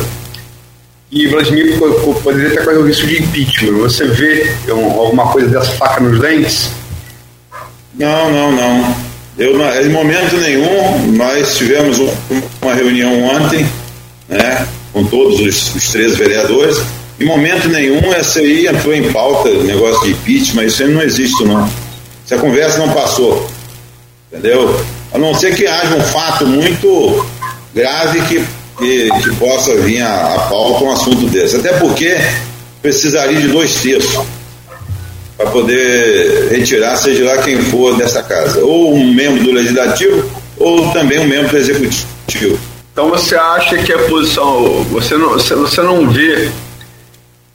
e Vladimir poderia até correr o risco de impeachment. Você vê alguma coisa dessa faca nos dentes? Não, não, não. Eu, em momento nenhum, nós tivemos uma reunião ontem, né, com todos os, os três vereadores. Em momento nenhum, essa aí entrou em pauta, negócio de impeachment, isso aí não existe, não. Essa conversa não passou. Entendeu? A não ser que haja um fato muito grave que que, que possa vir a, a pauta um assunto desse. Até porque precisaria de dois terços para poder retirar, seja lá quem for dessa casa, ou um membro do legislativo, ou também um membro do executivo. Então você acha que a posição, você não, você não vê,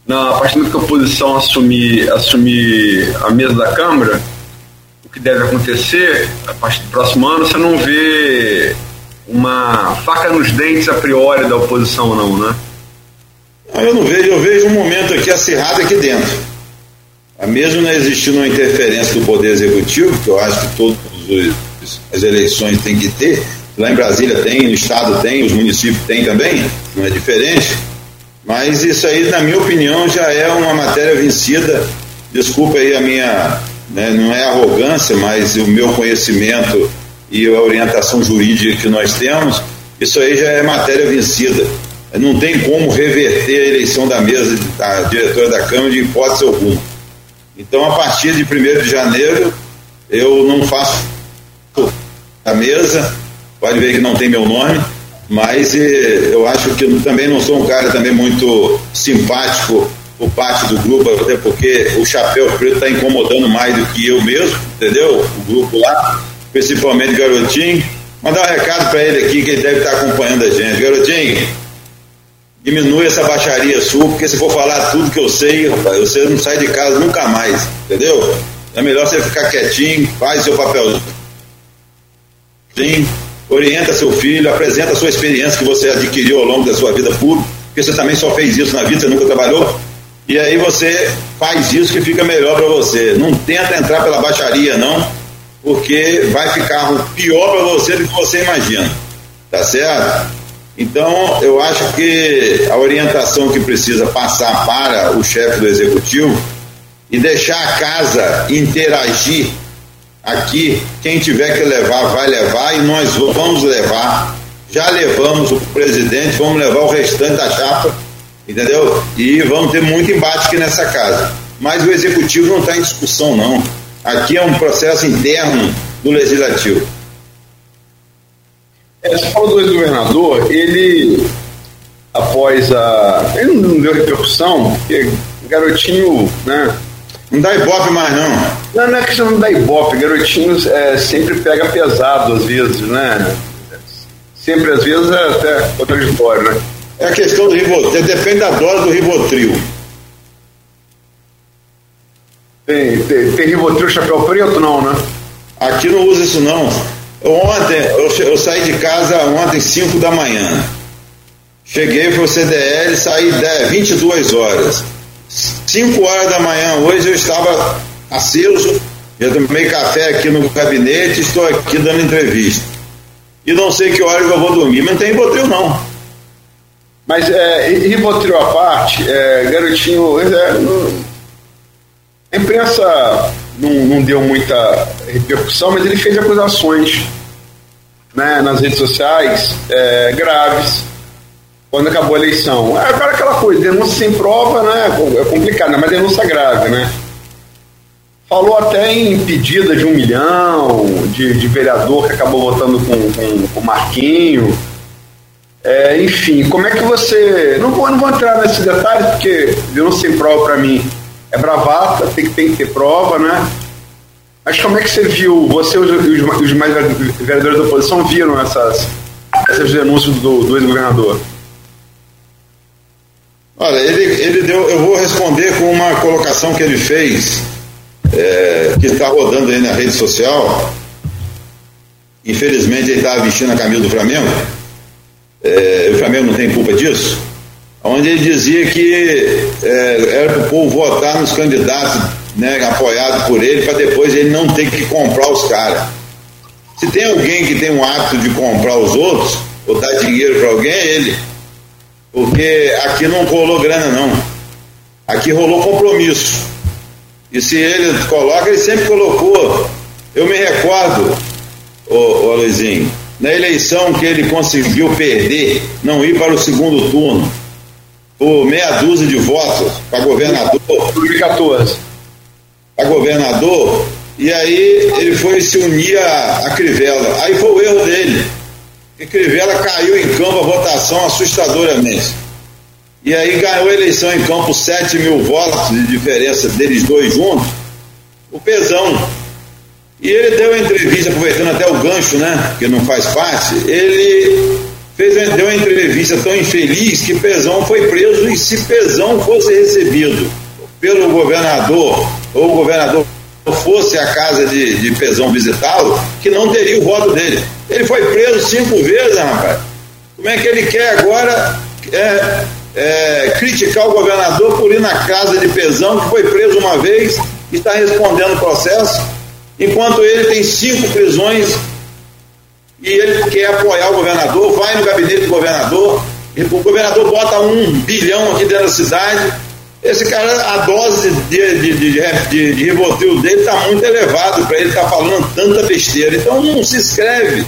na partir do que a oposição assumir, assumir a mesa da Câmara, o que deve acontecer a partir do próximo ano, você não vê uma faca nos dentes a priori da oposição, não, né? Eu não vejo, eu vejo um momento aqui acirrado aqui dentro. Mesmo não existindo uma interferência do Poder Executivo, que eu acho que todas as eleições têm que ter, lá em Brasília tem, no Estado tem, os municípios têm também, não é diferente. Mas isso aí, na minha opinião, já é uma matéria vencida. Desculpa aí a minha, né, não é arrogância, mas o meu conhecimento e a orientação jurídica que nós temos, isso aí já é matéria vencida. Não tem como reverter a eleição da mesa, da diretora da Câmara, de hipótese alguma. Então, a partir de 1 de janeiro, eu não faço a mesa, pode ver que não tem meu nome, mas eh, eu acho que também não sou um cara também muito simpático por parte do grupo, até porque o chapéu preto está incomodando mais do que eu mesmo, entendeu? O grupo lá principalmente Garotinho. Mandar um recado para ele aqui, que ele deve estar acompanhando a gente. Garotinho, diminui essa baixaria sua, porque se for falar tudo que eu sei, você não sai de casa nunca mais, entendeu? É melhor você ficar quietinho, faz seu papelzinho, orienta seu filho, apresenta a sua experiência que você adquiriu ao longo da sua vida pública, porque você também só fez isso na vida, você nunca trabalhou. E aí você faz isso que fica melhor para você. Não tenta entrar pela baixaria, não porque vai ficar pior para você do que você imagina. Tá certo? Então, eu acho que a orientação que precisa passar para o chefe do executivo e deixar a casa interagir aqui, quem tiver que levar, vai levar e nós vamos levar. Já levamos o presidente, vamos levar o restante da chapa, entendeu? E vamos ter muito embate aqui nessa casa. Mas o executivo não está em discussão, não. Aqui é um processo interno do legislativo. É, você falou do ex-governador, ele, após a. Ele não deu repercussão, porque garotinho, né? Não dá ibope mais, não. Não, não é questão não dá ibope. Garotinhos é, sempre pega pesado, às vezes, né? Sempre, às vezes, é até contraditório, né? É a questão do Rivotril, depende da dose do Rivotril. Tem, tem, tem Rivotril chapéu preto, não, né? Aqui não usa isso, não. Ontem, eu, eu saí de casa ontem, 5 da manhã. Cheguei para o CDL, saí 10, 22 horas. 5 horas da manhã, hoje eu estava aceso, já tomei café aqui no gabinete, estou aqui dando entrevista. E não sei que hora eu vou dormir, mas não tem Rivotril não. Mas é, Rivotril à parte, é, garotinho, é, não, a imprensa não, não, deu muita repercussão, mas ele fez acusações né, nas redes sociais é, graves quando acabou a eleição. É agora aquela coisa, denúncia sem prova, né? É complicado, né, mas denúncia grave, né? Falou até em pedida de um milhão, de, de vereador que acabou votando com, com Marquinho. É, enfim, como é que você. Não vou, não vou entrar nesses detalhes, porque denúncia sem prova para mim é bravata, tem que, tem que ter prova, né? Mas como é que você viu, você e os, os, mais vereadores da oposição viram essas, essas denúncias do, do ex-governador? Olha, ele, ele deu, eu vou responder com uma colocação que ele fez, é, que está rodando aí na rede social. Infelizmente ele estava vestindo a camisa do Flamengo. É, o Flamengo não tem culpa disso. Onde ele dizia que é, era para o povo votar nos candidatos né, apoiados por ele, para depois ele não ter que comprar os caras. Se tem alguém que tem um hábito de comprar os outros, ou dar dinheiro para alguém, é ele. Porque aqui não rolou grana, não. Aqui rolou compromisso. E se ele coloca, ele sempre colocou. Eu me recordo, ô, ô Luizinho, na eleição que ele conseguiu perder, não ir para o segundo turno, por meia dúzia de votos para governador. 2014. Para governador, e aí ele foi se unir a, a Crivella. Aí foi o erro dele que Crivella caiu em campo a votação assustadoramente. E aí ganhou a eleição em campo 7 mil votos de diferença deles dois juntos, o Pezão. E ele deu uma entrevista, aproveitando até o gancho, né? Que não faz parte, ele fez, deu uma entrevista tão infeliz que Pezão foi preso e se Pezão fosse recebido pelo governador, ou o governador fosse à casa de, de Pezão visitá-lo, que não teria o voto dele. Ele foi preso cinco vezes, rapaz. Como é que ele quer agora é, é, criticar o governador por ir na casa de Pezão, que foi preso uma vez e está respondendo o processo, enquanto ele tem cinco prisões e ele quer apoiar o governador, vai no gabinete do governador, o governador bota um bilhão aqui dentro da cidade. Esse cara, a dose de, de, de, de, de dele está muito elevado para ele estar tá falando tanta besteira. Então não se escreve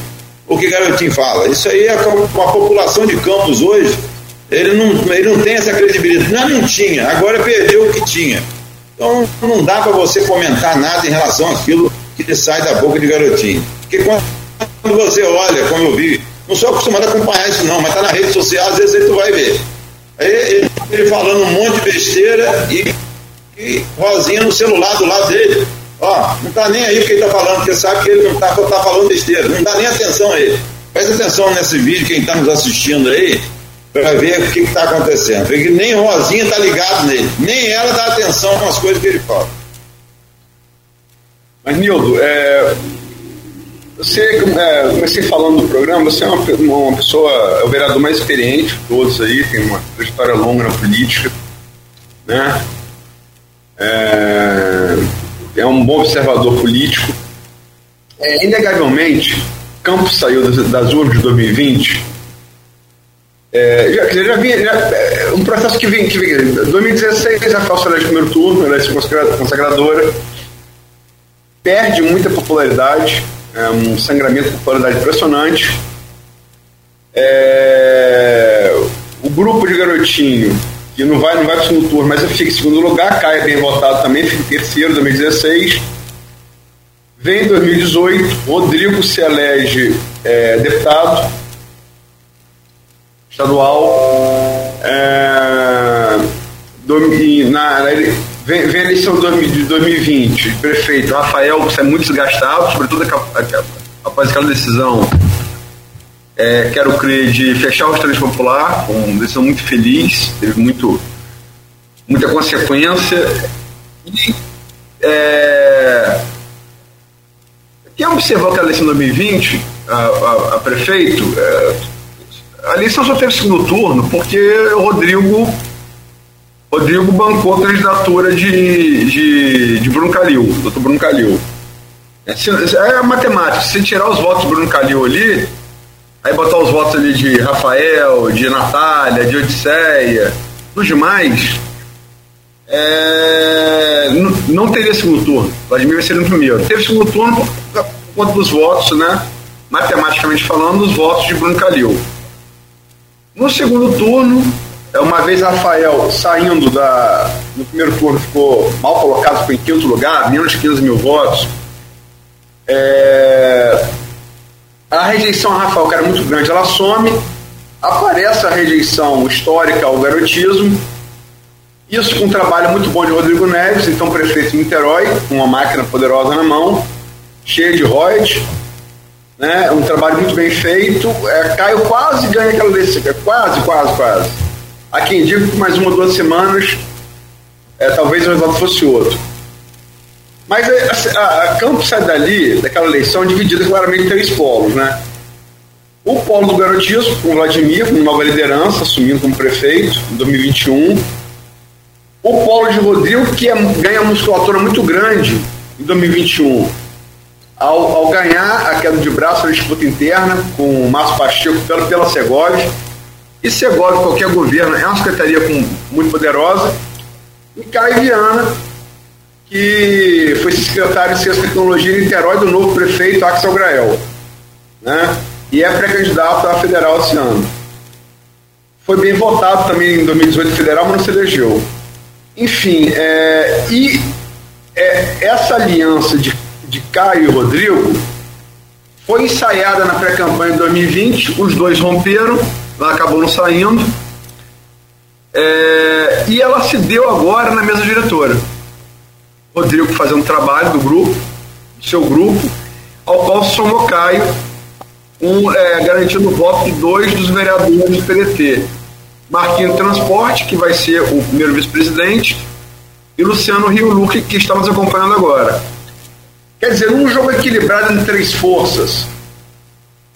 o que Garotinho fala. Isso aí é com a população de Campos hoje, ele não, ele não tem essa credibilidade. Não, não tinha, agora perdeu o que tinha. Então não dá para você comentar nada em relação àquilo que sai da boca de Garotinho. Porque quando você olha, como eu vi, não sou acostumado a acompanhar isso não, mas tá na rede social, às vezes aí tu vai ver. Aí ele, falando um monte de besteira e, e Rosinha no celular do lado dele. Ó, não tá nem aí porque ele tá falando, porque sabe que ele não tá, tá falando besteira, não dá nem atenção a ele. Presta atenção nesse vídeo, quem está nos assistindo aí, para ver o que está acontecendo. Porque nem Rosinha está ligado nele, nem ela dá atenção às coisas que ele fala. Mas, Nildo, é, você, é, comecei falando do programa, você é uma, uma pessoa, é o vereador mais experiente de todos aí, tem uma trajetória longa na política, né? É, é um bom observador político. É, inegavelmente, Campos saiu das, das urnas de 2020. É, já, já vinha já, é, um processo que vem, que vem 2016 a falsa de primeiro turno, ela é consagradora, perde muita popularidade, é um sangramento de popularidade impressionante. É, o grupo de garotinho que não vai, não vai para o segundo turno, mas fica em segundo lugar, cai bem votado também, fica em terceiro, 2016. Vem em 2018, Rodrigo se elege é, deputado estadual. É, na, ele vem a eleição de 2020, prefeito Rafael, que é muito desgastado, sobretudo após aquela decisão, é, quero crer, de fechar o restaurante popular, uma decisão muito feliz, teve muito, muita consequência. E é, quem observou aquela eleição de 2020, a, a, a prefeito, é, a eleição só teve segundo turno porque o Rodrigo Rodrigo bancou a candidatura de, de, de Bruno Calil, doutor Bruno Calil. É, é matemática, se tirar os votos de Bruno Calil ali, aí botar os votos ali de Rafael, de Natália, de Odisseia, dos demais, é, não, não teria segundo turno. Vladimir vai ser no primeiro. Teve segundo turno por, conta dos votos, né? Matematicamente falando, os votos de Bruno Calil. No segundo turno, uma vez Rafael saindo da, no primeiro turno ficou mal colocado, ficou em quinto lugar, menos de 15 mil votos. É, a rejeição a Rafael, que era muito grande, ela some. Aparece a rejeição histórica ao garotismo. Isso com um trabalho muito bom de Rodrigo Neves, então prefeito de Niterói, com uma máquina poderosa na mão, cheia de royalties. Né, um trabalho muito bem feito. É, Caio quase ganha aquela decisão, quase, quase, quase Há quem diga que mais uma duas semanas é, talvez o resultado fosse outro. Mas a, a, a Campos sai dali, daquela eleição, dividida claramente em três polos. Né? O polo do garotismo, com Vladimir, com nova liderança, assumindo como prefeito em 2021. O polo de Rodrigo, que é, ganha musculatura muito grande em 2021. Ao, ao ganhar a queda de braço na disputa interna com o Márcio Pacheco pela, pela Segovia, e Segovia, qualquer governo, é uma secretaria com, muito poderosa. E Caio Viana, que foi secretário de Ciência e Tecnologia em Niterói do novo prefeito Axel Grael. Né? E é pré-candidato à federal esse ano. Foi bem votado também em 2018 federal, mas não se elegeu. Enfim, é, e é, essa aliança de, de Caio e Rodrigo foi ensaiada na pré-campanha de 2020, os dois romperam ela acabou não saindo. É, e ela se deu agora na mesa diretora. Rodrigo fazendo trabalho do grupo, do seu grupo, ao qual somou Caio, um, é, garantindo o voto de dois dos vereadores do PDT. Marquinhos Transporte, que vai ser o primeiro vice-presidente, e Luciano Rio Luque, que estamos acompanhando agora. Quer dizer, um jogo equilibrado entre três forças,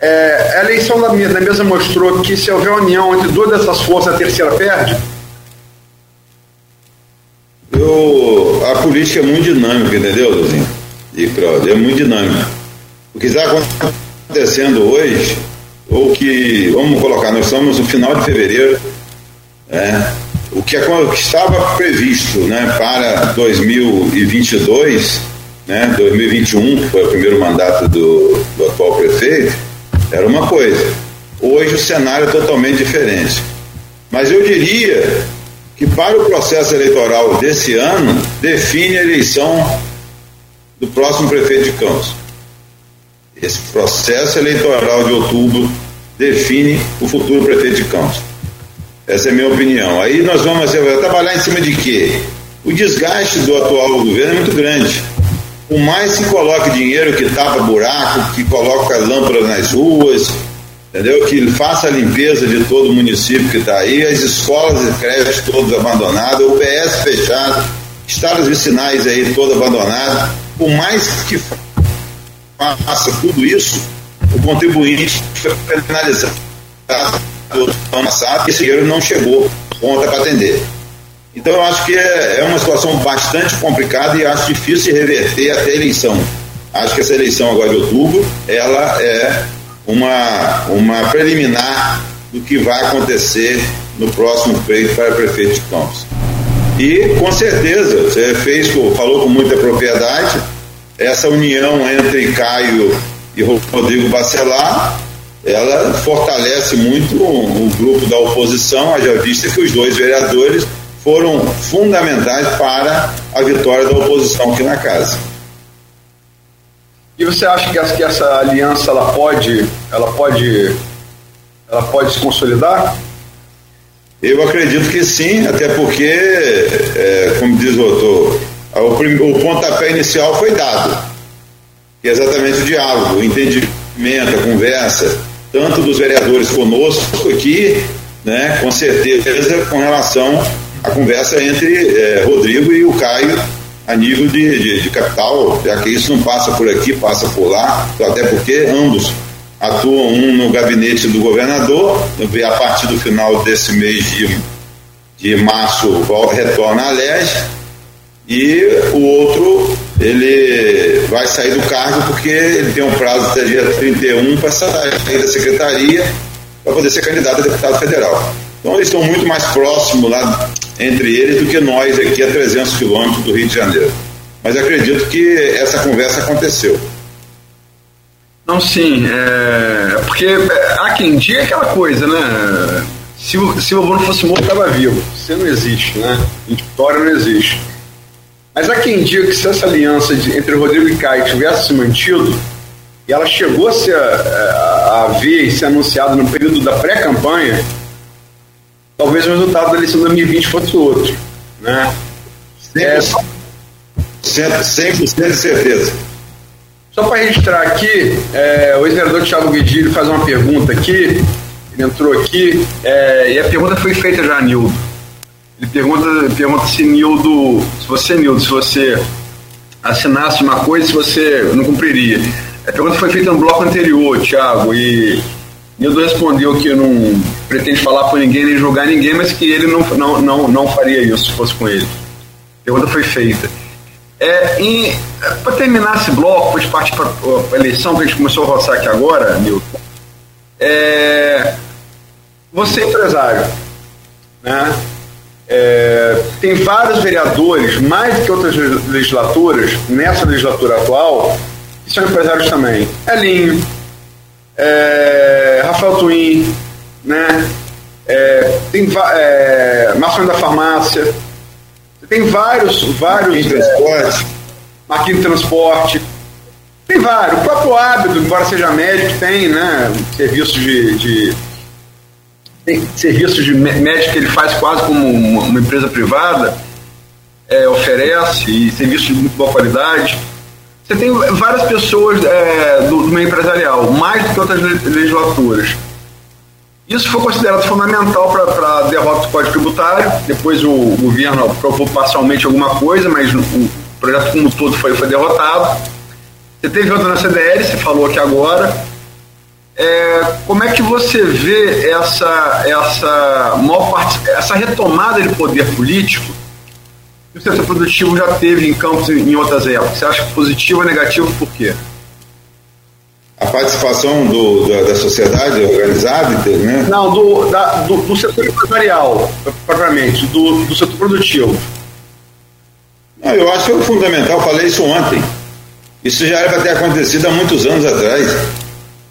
é, a eleição da, da mesa mostrou que se houver união entre duas dessas forças, a terceira perde? Eu, a política é muito dinâmica, entendeu, Luzinho? E é muito dinâmica. O que está acontecendo hoje, ou que, vamos colocar, nós estamos no final de fevereiro, é, o que, que estava previsto né, para 2022, né, 2021, que foi o primeiro mandato do, do atual prefeito, era uma coisa. Hoje o cenário é totalmente diferente. Mas eu diria que para o processo eleitoral desse ano, define a eleição do próximo prefeito de Campos. Esse processo eleitoral de outubro define o futuro prefeito de Campos. Essa é a minha opinião. Aí nós vamos trabalhar em cima de quê? O desgaste do atual governo é muito grande o mais que coloque dinheiro, que tapa buraco, que coloca lâmpadas nas ruas, entendeu? Que faça a limpeza de todo o município que está aí, as escolas e creches todas abandonadas, o PS fechado, estados vicinais aí todo abandonado. Por mais que faça tudo isso, o contribuinte foi penalizado no ano passado, esse dinheiro não chegou conta para atender. Então eu acho que é, é uma situação bastante complicada e acho difícil reverter até a eleição. Acho que essa eleição agora de outubro, ela é uma, uma preliminar do que vai acontecer no próximo pleito para prefeito de Campos. E com certeza, você fez, falou com muita propriedade, essa união entre Caio e Rodrigo Bacelar, ela fortalece muito o, o grupo da oposição, haja vista que os dois vereadores foram fundamentais para a vitória da oposição aqui na casa. E você acha que essa, que essa aliança ela pode, ela pode, ela pode se consolidar? Eu acredito que sim, até porque, é, como diz o doutor, o, o pontapé inicial foi dado, que é exatamente o diálogo, o entendimento, a conversa, tanto dos vereadores conosco aqui, né, com certeza, com relação à conversa entre é, Rodrigo e o Caio a nível de, de, de, capital, já que isso não passa por aqui, passa por lá, até porque ambos atuam um no gabinete do governador, a partir do final desse mês de, de março retorna à LEG, e o outro ele vai sair do cargo porque ele tem um prazo até dia 31 para sair da secretaria para poder ser candidato a deputado federal. Então eles estão muito mais próximos lá entre eles do que nós aqui a 300 quilômetros do Rio de Janeiro. Mas acredito que essa conversa aconteceu. Não, sim, é, porque é, há quem diga aquela coisa, né? Se o, se o Bruno fosse morto, estava vivo. Você não existe, né? Vitória não existe. Mas há quem diga que se essa aliança de, entre Rodrigo e Caio tivesse se mantido, e ela chegou a ser a, a ver e ser anunciada no período da pré-campanha, talvez o resultado da eleição de 2020 fosse outro. Né? 100%, é, 100 de certeza. Só para registrar aqui, é, o ex-vereador Thiago Guedilho faz uma pergunta aqui, ele entrou aqui, é, e a pergunta foi feita já, Nildo. Ele pergunta, pergunta se Nildo, se você, Nildo, se você assinasse uma coisa, se você não cumpriria. A pergunta foi feita no bloco anterior, Thiago, e Nildo respondeu que não pretende falar com ninguém nem julgar ninguém, mas que ele não, não, não, não faria isso se fosse com ele. A pergunta foi feita. É, para terminar esse bloco, depois partir para a eleição que a gente começou a roçar aqui agora, Milton, é, você é empresário, né? É, tem vários vereadores, mais do que outras legislaturas, nessa legislatura atual, que são empresários também. Elinho, é, Rafael Twin, né? É, tem é, da Farmácia, tem vários, vários. transporte. Marquinhos de transporte. Tem vários. O próprio hábito, embora seja médico, tem, né? Serviços de. de tem serviços de médico que ele faz quase como uma, uma empresa privada, é, oferece, e serviços de muito boa qualidade. Você tem várias pessoas é, do, do meio empresarial, mais do que outras legislaturas. Isso foi considerado fundamental para a derrota do Código Tributário. Depois o governo aprovou parcialmente alguma coisa, mas o projeto como todo foi, foi derrotado. Você teve outra na CDL, você falou aqui agora. É, como é que você vê essa, essa, maior essa retomada de poder político o setor produtivo já teve em campos em outras épocas? Você acha positivo ou negativo por quê? a participação do, da, da, sociedade organizada, né? Não, do, da, do, do, setor empresarial, propriamente, do, do setor produtivo. Não, eu acho que é fundamental, falei isso ontem. Isso já era para ter acontecido há muitos anos atrás.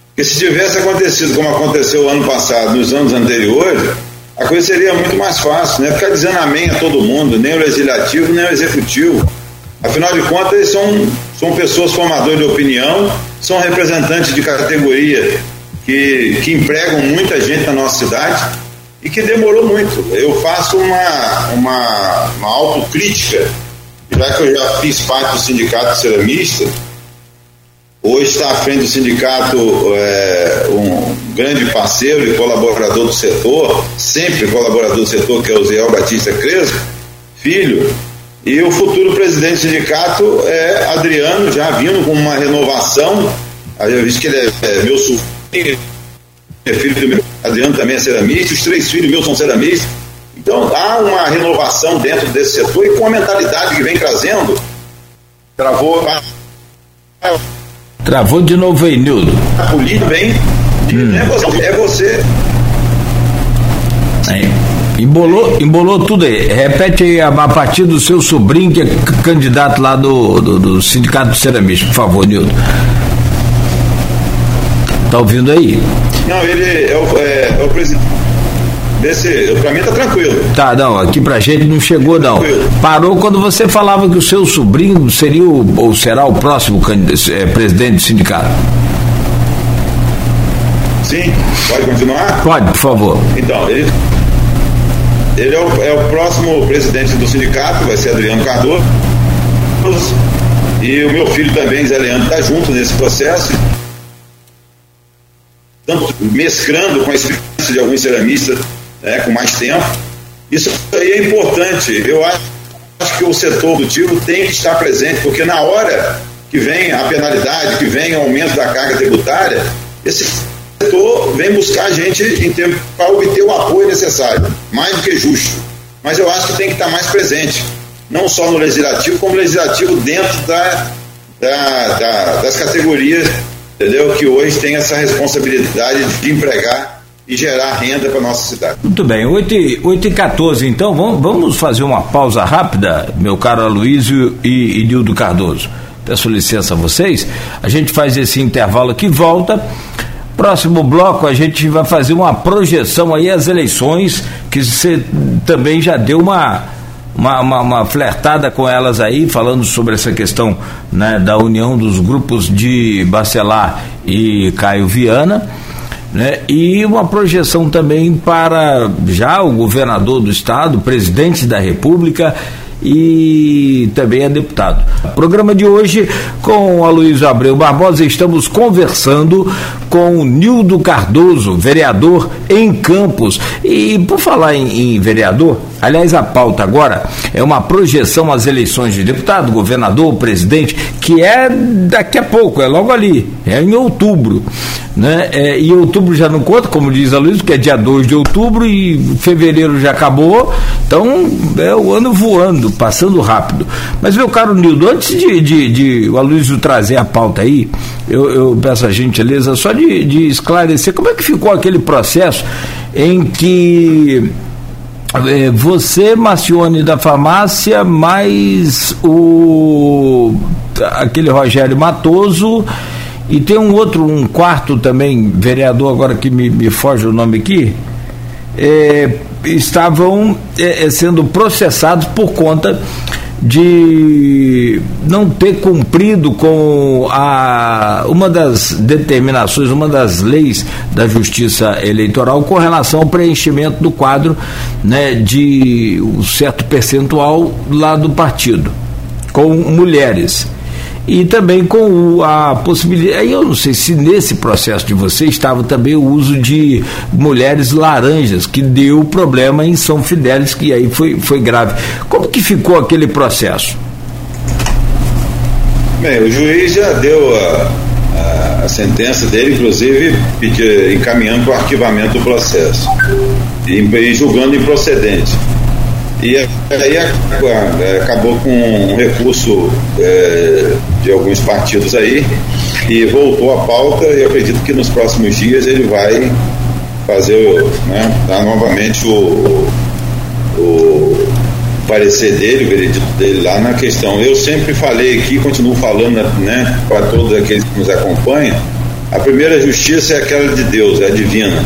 Porque se tivesse acontecido como aconteceu ano passado, nos anos anteriores, a coisa seria muito mais fácil, né? Ficar dizendo amém a todo mundo, nem o legislativo, nem o executivo. Afinal de contas, eles são, são pessoas formadoras de opinião são representantes de categoria que, que empregam muita gente na nossa cidade e que demorou muito. Eu faço uma, uma, uma autocrítica, já que eu já fiz parte do sindicato ceramista, hoje está à frente do sindicato é, um grande parceiro e colaborador do setor, sempre colaborador do setor, que é o Zé Batista Crespo, filho, e o futuro presidente do sindicato é Adriano, já vindo com uma renovação. Eu visto que ele é, é meu sobrinho, é filho do meu. Adriano também é ceramista, os três filhos meus são ceramistas. Então há uma renovação dentro desse setor e com a mentalidade que vem trazendo. Travou. Travou de novo aí, Nildo. A política vem. Hum. É você. É você. É. Embolou, embolou tudo aí. Repete aí a, a partir do seu sobrinho, que é candidato lá do, do, do Sindicato de Ceramistas, por favor, Nildo. Tá ouvindo aí? Não, ele é o, é, é o presidente. Desse, pra mim tá tranquilo. Tá, não, aqui pra gente não chegou não. Tranquilo. Parou quando você falava que o seu sobrinho seria o, ou será o próximo é, presidente do sindicato. Sim, pode continuar? Pode, por favor. Então, ele ele é o, é o próximo presidente do sindicato, vai ser Adriano Cardoso. E o meu filho também, Zé Leandro, está junto nesse processo. Tanto mesclando com a experiência de alguns ceramistas né, com mais tempo. Isso aí é importante. Eu acho, que o setor produtivo tem que estar presente, porque na hora que vem a penalidade, que vem o aumento da carga tributária, esse setor vem buscar a gente para obter o apoio necessário, mais do que justo. Mas eu acho que tem que estar mais presente, não só no legislativo, como legislativo dentro da, da, da, das categorias, entendeu? Que hoje tem essa responsabilidade de empregar e gerar renda para nossa cidade. Muito bem, 8 e, 8 e 14, então vamos, vamos fazer uma pausa rápida, meu caro Aloysio e, e Nildo Cardoso. Peço licença a vocês. A gente faz esse intervalo aqui, volta. Próximo bloco a gente vai fazer uma projeção aí às eleições, que você também já deu uma, uma, uma, uma, flertada com elas aí, falando sobre essa questão né, da união dos grupos de Bacelar e Caio Viana né? E uma projeção também para já o governador do estado, presidente da República e também é deputado. Programa de hoje com a Luiz Abreu Barbosa, estamos conversando com o Nildo Cardoso, vereador em Campos. E por falar em, em vereador, aliás, a pauta agora é uma projeção às eleições de deputado, governador, presidente, que é daqui a pouco, é logo ali, é em outubro. Né? É, e outubro já não conta, como diz a Luiz, porque é dia 2 de outubro e fevereiro já acabou, então é o ano voando, passando rápido. Mas, meu caro Nildo, antes de, de, de o Aloysio trazer a pauta aí, eu, eu peço a gentileza só de, de esclarecer como é que ficou aquele processo em que você, Marcione da farmácia, mais o aquele Rogério Matoso e tem um outro, um quarto também, vereador, agora que me, me foge o nome aqui, é, estavam é, é, sendo processados por conta de não ter cumprido com a, uma das determinações, uma das leis da Justiça Eleitoral com relação ao preenchimento do quadro né, de um certo percentual lá do partido, com mulheres e também com a possibilidade. Eu não sei se nesse processo de você estava também o uso de mulheres laranjas, que deu problema em São Fidélis, que aí foi, foi grave. Como que ficou aquele processo? Bem, o juiz já deu a, a, a sentença dele, inclusive pedir, encaminhando para o arquivamento do processo e, e julgando improcedente. E aí é, acabou com um recurso é, de alguns partidos aí e voltou à pauta e acredito que nos próximos dias ele vai fazer, né, dar novamente o, o parecer dele, o veredito dele lá na questão. Eu sempre falei aqui, continuo falando né, para todos aqueles que nos acompanham, a primeira justiça é aquela de Deus, é a divina.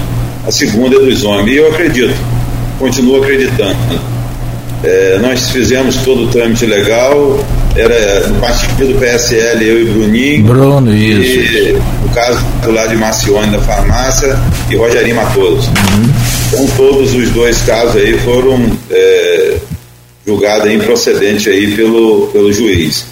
A segunda é dos homens. E eu acredito, continuo acreditando é, nós fizemos todo o trâmite legal, era do partido do PSL, eu e Bruninho. Bruno, isso. E o caso do lado de Marcione da farmácia e Rogerinho Matoso. Uhum. Então todos os dois casos aí foram é, julgados improcedente aí pelo, pelo juiz.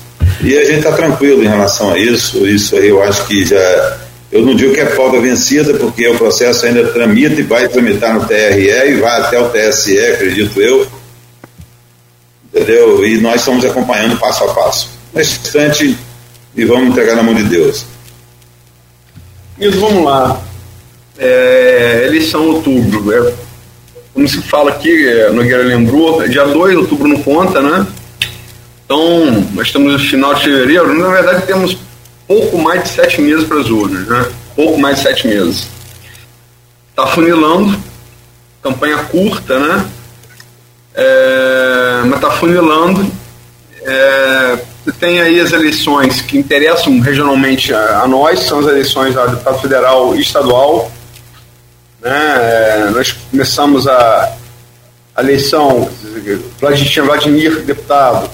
E a gente está tranquilo em relação a isso, isso aí eu acho que já. Eu não digo que é pauta vencida, porque o processo ainda tramita e vai tramitar no TRE e vai até o TSE, acredito eu entendeu? E nós estamos acompanhando passo a passo. Nesse instante, e vamos entregar na mão de Deus. Isso, vamos lá. É, eleição outubro. É, como se fala aqui, é, Nogueira lembrou, é dia 2 de outubro não conta, né? Então, nós estamos no final de fevereiro, na verdade temos pouco mais de sete meses para as urnas, né? Pouco mais de sete meses. Está funilando, campanha curta, né? É, mas está funilando. É, tem aí as eleições que interessam regionalmente a, a nós, são as eleições a deputado federal e estadual. Né? É, nós começamos a, a eleição, Vladimir, Vladimir deputado,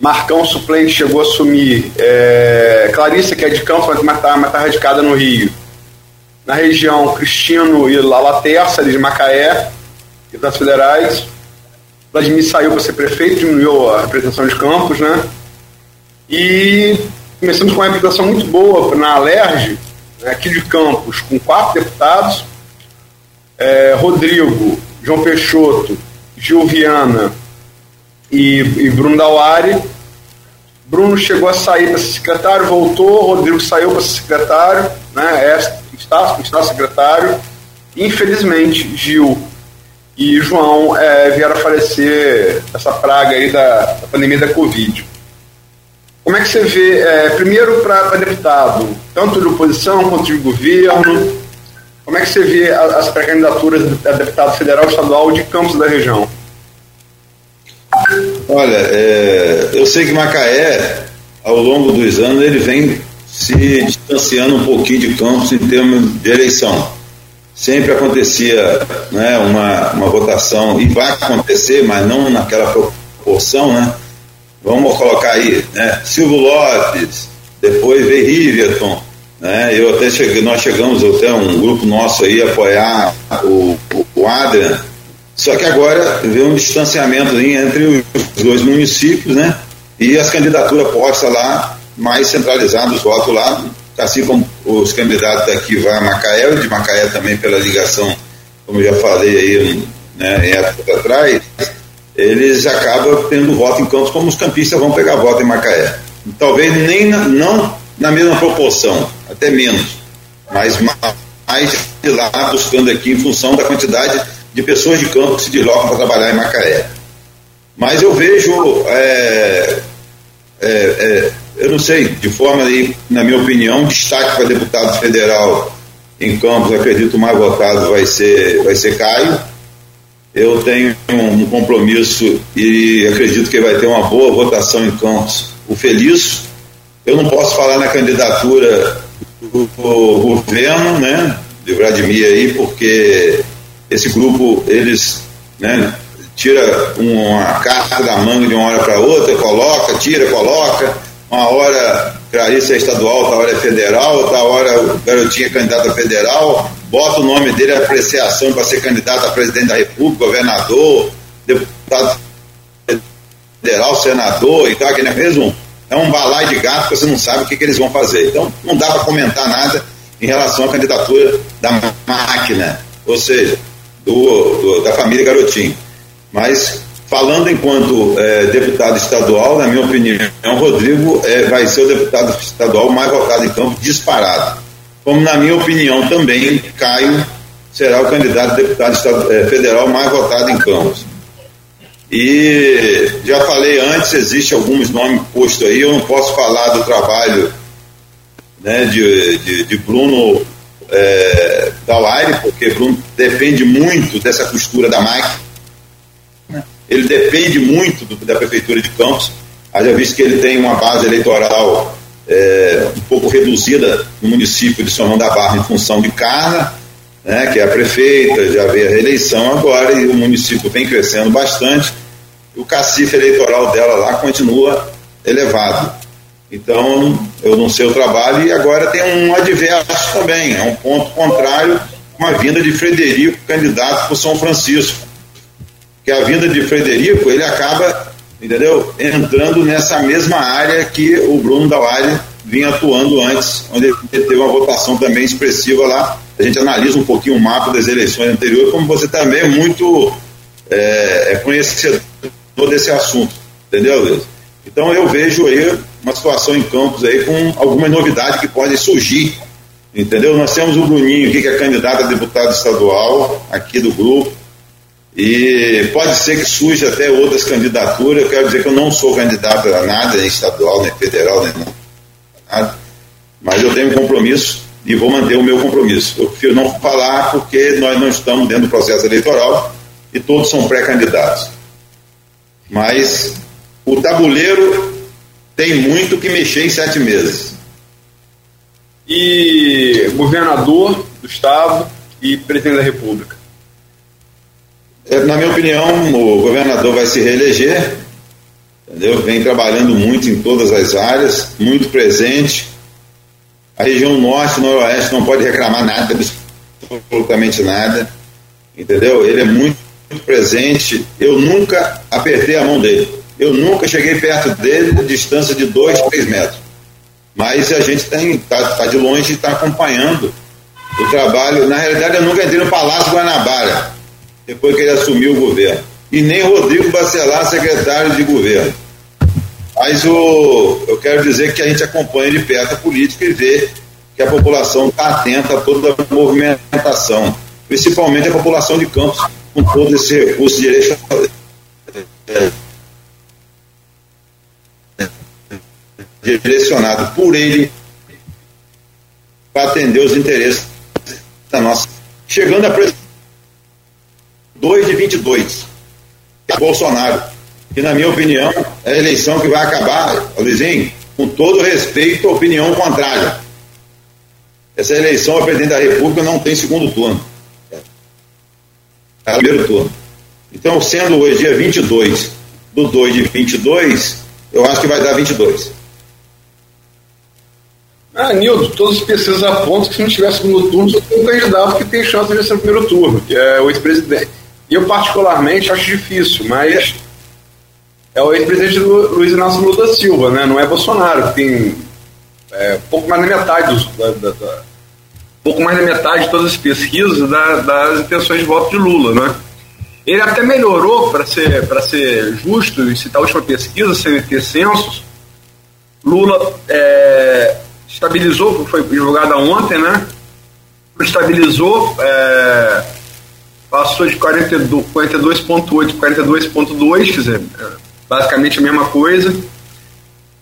Marcão suplente chegou a assumir, é, Clarissa, que é de campo, mas está tá radicada no Rio. Na região, Cristino e Lala Terça, de Macaé, deputados federais. Vladimir saiu para ser prefeito, diminuiu a representação de campos, né? E começamos com uma representação muito boa na Alerj, né, aqui de Campos, com quatro deputados, é, Rodrigo, João Peixoto, Gil Viana e, e Bruno Dauari. Bruno chegou a sair para ser secretário, voltou, Rodrigo saiu para ser secretário, né, é, está, está secretário. Infelizmente, Gil e João é, vieram a falecer essa praga aí da, da pandemia da Covid. Como é que você vê, é, primeiro para deputado, tanto de oposição quanto de governo, como é que você vê as pré-candidaturas a deputado federal e estadual de campos da região? Olha, é, eu sei que Macaé, ao longo dos anos, ele vem se distanciando um pouquinho de campos em termos de eleição. Sempre acontecia né, uma, uma votação, e vai acontecer, mas não naquela proporção, né? vamos colocar aí, né? Silvio Lopes, depois veio Riverton, né? Eu até cheguei, nós chegamos até um grupo nosso aí apoiar o, o, o Adrian, só que agora vê um distanciamento entre os dois municípios, né? E as candidaturas postas lá, mais centralizados os votos lá, assim como os candidatos daqui vai a Macaé, de Macaé também pela ligação, como já falei aí, né, em época atrás, eles acabam tendo voto em Campos como os campistas vão pegar voto em Macaé. Talvez nem na, não na mesma proporção, até menos, mas mais de lá buscando aqui em função da quantidade de pessoas de campo que se deslocam para trabalhar em Macaé. Mas eu vejo, é, é, é, eu não sei, de forma aí, na minha opinião, destaque para deputado federal em Campos, acredito mais votado vai ser, vai ser Caio eu tenho um compromisso e acredito que vai ter uma boa votação em Campos. O Feliz, eu não posso falar na candidatura do governo, né, de Vladimir aí, porque esse grupo, eles, né, tira uma carta da manga de uma hora para outra, coloca, tira, coloca, uma hora Clarice é estadual, outra hora é federal, outra hora o garotinho é candidato a federal, bota o nome dele a apreciação para ser candidato a presidente da República, governador, deputado federal, senador e tal, que não é mesmo? É um balai de gato que você não sabe o que, que eles vão fazer. Então, não dá para comentar nada em relação à candidatura da máquina, ou seja, do, do da família Garotinho. Mas, falando enquanto é, deputado estadual, na minha opinião, Rodrigo é, vai ser o deputado estadual mais votado em campo, disparado como na minha opinião também Caio será o candidato a deputado eh, federal mais votado em Campos. E já falei antes, existe alguns nomes postos aí, eu não posso falar do trabalho né, de, de, de Bruno é, Dauaire, porque Bruno depende muito dessa costura da máquina. Ele depende muito do, da Prefeitura de Campos. Haja visto que ele tem uma base eleitoral é, um pouco reduzida no município de São João da Barra em função de Carna, né, que é a prefeita, já veio a reeleição agora e o município vem crescendo bastante. O cacife eleitoral dela lá continua elevado. Então, eu não sei o trabalho e agora tem um adverso também, é um ponto contrário com a vinda de Frederico, candidato por São Francisco. Que a vinda de Frederico, ele acaba entendeu? Entrando nessa mesma área que o Bruno Dauari vinha atuando antes, onde ele teve uma votação também expressiva lá. A gente analisa um pouquinho o mapa das eleições anteriores, como você também é muito é, é conhecedor desse assunto, entendeu, Deus? Então eu vejo aí uma situação em Campos aí com algumas novidades que podem surgir, entendeu? Nós temos o Bruninho aqui, que é candidato a deputado estadual aqui do grupo, e pode ser que surja até outras candidaturas. Eu quero dizer que eu não sou candidato a nada, nem estadual, nem federal, nem nada. Mas eu tenho um compromisso e vou manter o meu compromisso. Eu prefiro não falar porque nós não estamos dentro do processo eleitoral e todos são pré-candidatos. Mas o tabuleiro tem muito que mexer em sete meses. E governador do estado e presidente da república? Na minha opinião, o governador vai se reeleger, entendeu? Vem trabalhando muito em todas as áreas, muito presente. A região norte noroeste não pode reclamar nada, absolutamente nada, entendeu? Ele é muito presente, eu nunca apertei a mão dele. Eu nunca cheguei perto dele, distância de dois, três metros. Mas a gente está tá de longe e está acompanhando o trabalho. Na realidade, eu nunca entrei no Palácio Guanabara, depois que ele assumiu o governo. E nem Rodrigo Bacelar, secretário de governo. Mas o, eu quero dizer que a gente acompanha de perto a política e vê que a população está atenta a toda a movimentação, principalmente a população de Campos, com todo esse recurso direcionado por ele para atender os interesses da nossa. Chegando a 2 de 22, Bolsonaro, que na minha opinião é a eleição que vai acabar, Luizinho, com todo respeito à opinião contrária essa eleição a presidente da República não tem segundo turno. É o primeiro turno. Então, sendo hoje dia 22 do 2 de 22, eu acho que vai dar 22. Ah, Nildo, todas as pesquisas apontam que se não tiver segundo turno, só tem um candidato que tem chance de vencer no primeiro turno, que é o ex-presidente. Eu, particularmente, acho difícil, mas é o ex-presidente Luiz Inácio Lula da Silva, né? Não é Bolsonaro, que tem é, pouco mais da metade dos, da, da, da, pouco mais da metade de todas as pesquisas da, das intenções de voto de Lula, né? Ele até melhorou, para ser, ser justo e citar a última pesquisa, CNT Censos, Lula é, estabilizou, foi divulgada ontem, né? Estabilizou, é, passou de 42,8 para 42,2, quer dizer, é, basicamente a mesma coisa.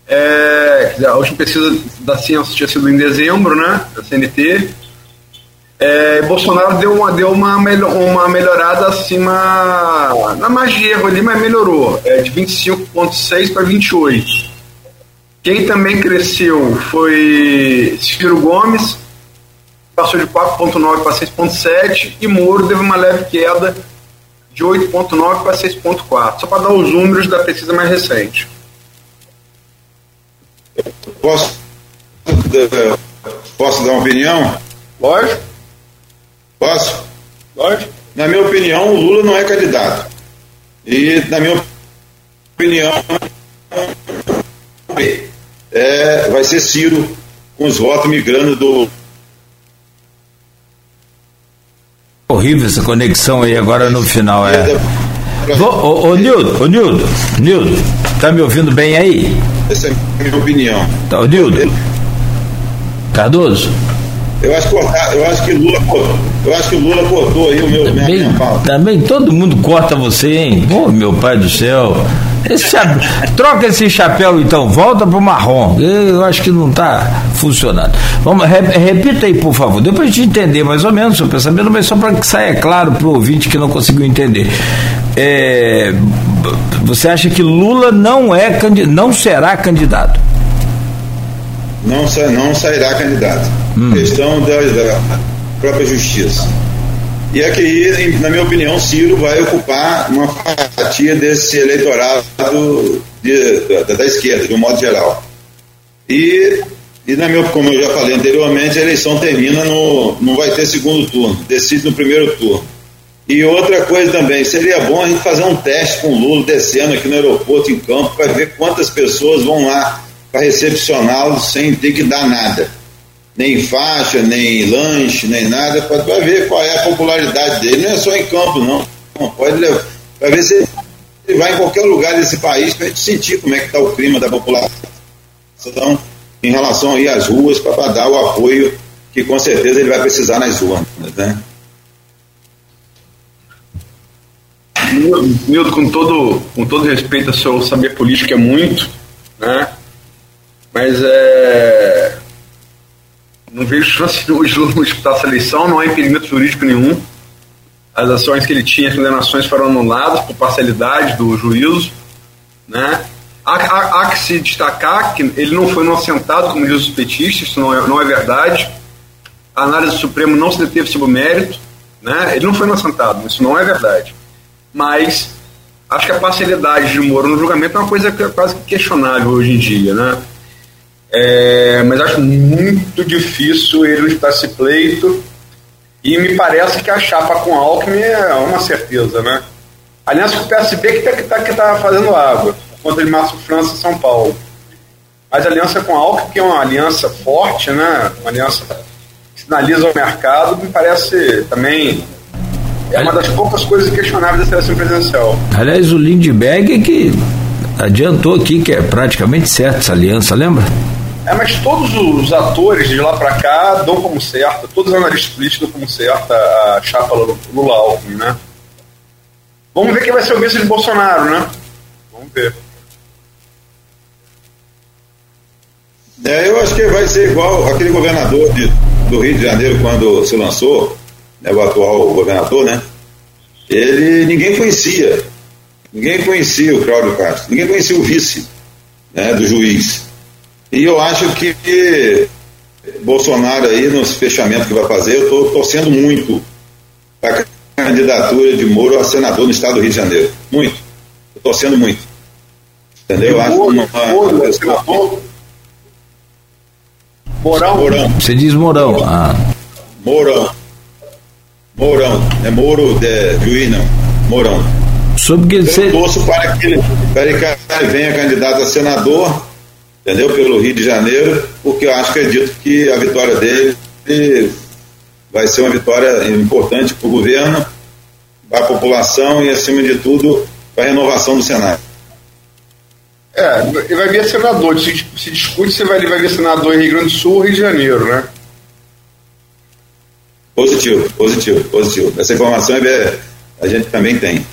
É, a última pesquisa da Ciência tinha sido em dezembro, né? Da CNT. É, Bolsonaro deu uma, deu uma, melhor, uma melhorada acima, na margem de erro ali, mas melhorou, é, de 25,6 para 28. Quem também cresceu foi Ciro Gomes, passou de 4,9 para 6,7 e Moro teve uma leve queda de 8,9 para 6,4, só para dar os números da pesquisa mais recente. Posso, posso dar uma opinião? Lógico. Posso? Pode. Na minha opinião, o Lula não é candidato. E, na minha opinião, é, vai ser Ciro com os votos migrando do. Horrível essa conexão aí agora no final, é. Ô, ô, Nildo, ô Nildo, Nildo, tá me ouvindo bem aí? Essa é a minha opinião. Tá, ô Nildo. Cardoso? Eu acho, que, eu acho que Lula eu acho que o Lula cortou aí o meu também, minha, minha também todo mundo corta você, hein? Pô, meu pai do céu. Esse chapéu, troca esse chapéu então, volta pro marrom. Eu acho que não está funcionando. Vamos, repita aí, por favor, depois a gente entender mais ou menos o seu pensamento, mas só para que saia claro para o ouvinte que não conseguiu entender. É, você acha que Lula não é não será candidato? Não, não sairá candidato. Hum. Questão da, da própria justiça. E aqui, na minha opinião, Ciro vai ocupar uma fatia desse eleitorado de, da, da, esquerda, de um modo geral. E, e na minha, como eu já falei anteriormente, a eleição termina no. não vai ter segundo turno, decide no primeiro turno. E outra coisa também, seria bom a gente fazer um teste com o Lula descendo aqui no aeroporto em campo para ver quantas pessoas vão lá para recepcioná-lo sem ter que dar nada. Nem faixa, nem lanche, nem nada, para ver qual é a popularidade dele. Não é só em campo, não. não pode levar. Para ver se ele vai em qualquer lugar desse país para a gente sentir como é que está o clima da população em relação aí às ruas, para dar o apoio que com certeza ele vai precisar nas ruas. Né? Mildo, com todo, com todo respeito ao seu saber político é muito, né? Mas é. Não vejo chance hoje Lula disputar essa eleição, não há impedimento jurídico nenhum. As ações que ele tinha, as condenações foram anuladas por parcialidade do juízo. Né? Há, há, há, que se destacar que ele não foi inocentado, como diz os petistas, isso não é, não é verdade. A análise do Supremo não se deteve sobre o mérito. Né? Ele não foi inocentado, isso não é verdade. Mas acho que a parcialidade de Moro no julgamento é uma coisa quase questionável hoje em dia. Né? É, mas acho muito difícil ele disputar pleito. E me parece que a chapa com Alckmin é uma certeza, né? Aliança com o PSB que está que tá, que tá fazendo água, contra de Márcio França e São Paulo. Mas a aliança com Alckmin, que é uma aliança forte, né? uma aliança que sinaliza o mercado, me parece também é uma das poucas coisas questionáveis da seleção presidencial. Aliás, o Lindbergh é que adiantou aqui que é praticamente certo essa aliança, lembra? É, mas todos os atores de lá para cá dão como certo, todos os analistas políticos dão como certo a, chapa Lula-Alckmin, né? Vamos ver quem vai ser o vice de Bolsonaro, né? Vamos ver. É, eu acho que vai ser igual aquele governador de, do Rio de Janeiro quando se lançou, né, o atual governador, né? Ele ninguém conhecia, ninguém conhecia o Cláudio Castro, ninguém conhecia o vice né, do juiz. E eu acho que Bolsonaro aí, nos fechamentos que vai fazer, eu estou torcendo muito para a candidatura de Moro a senador no estado do Rio de Janeiro. Muito. Estou torcendo muito. Entendeu? Eu acho uma, uma pessoa... Morão. Morão. Você diz Morão. Ah. Morão. Mourão, é Moro de juiz, não. Mourão. Sobre que Eu você... torço para que, ele, para que venha candidato a senador, entendeu? Pelo Rio de Janeiro, porque eu acho, acredito que a vitória dele vai ser uma vitória importante para o governo, para a população e, acima de tudo, para a renovação do Senado. É, ele vai vir senador. Se, se discute se vai, ele vai vir senador em Rio Grande do Sul ou Rio de Janeiro, né? Positivo, positivo, positivo. Essa informação é, a gente também tem.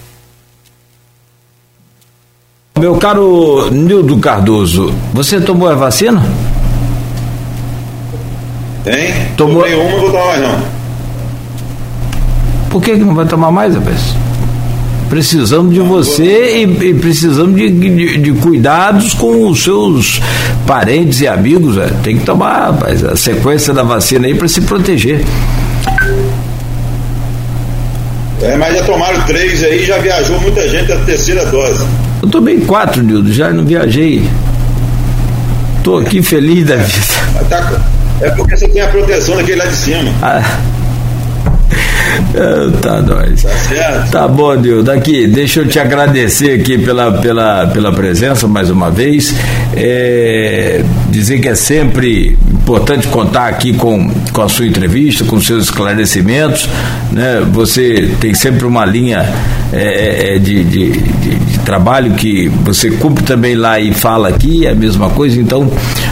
Meu caro Nildo Cardoso, você tomou a vacina? Tem? Tomou... Tomei uma, não vou tomar mais não. Por que, que não vai tomar mais, rapaz? Precisamos de você e, e precisamos de, de, de, cuidados com os seus parentes e amigos. Véio. Tem que tomar rapaz, a sequência da vacina aí para se proteger. É, mas já tomaram três aí, já viajou muita gente a terceira dose. Eu tomei quatro, Nildo, já não viajei. Tô aqui feliz da vida. Tá, é porque você tem a proteção daquele lá de cima. Ah. É, tá nós. Tá certo. Tá bom, Nildo. Aqui, deixa eu te agradecer aqui pela, pela, pela presença mais uma vez. É, dizer que é sempre importante contar aqui com, com a sua entrevista, com seus esclarecimentos. Né? Você tem sempre uma linha é, é, de, de, de, de, trabalho que você cumpre também lá e fala aqui, é a mesma coisa. Então,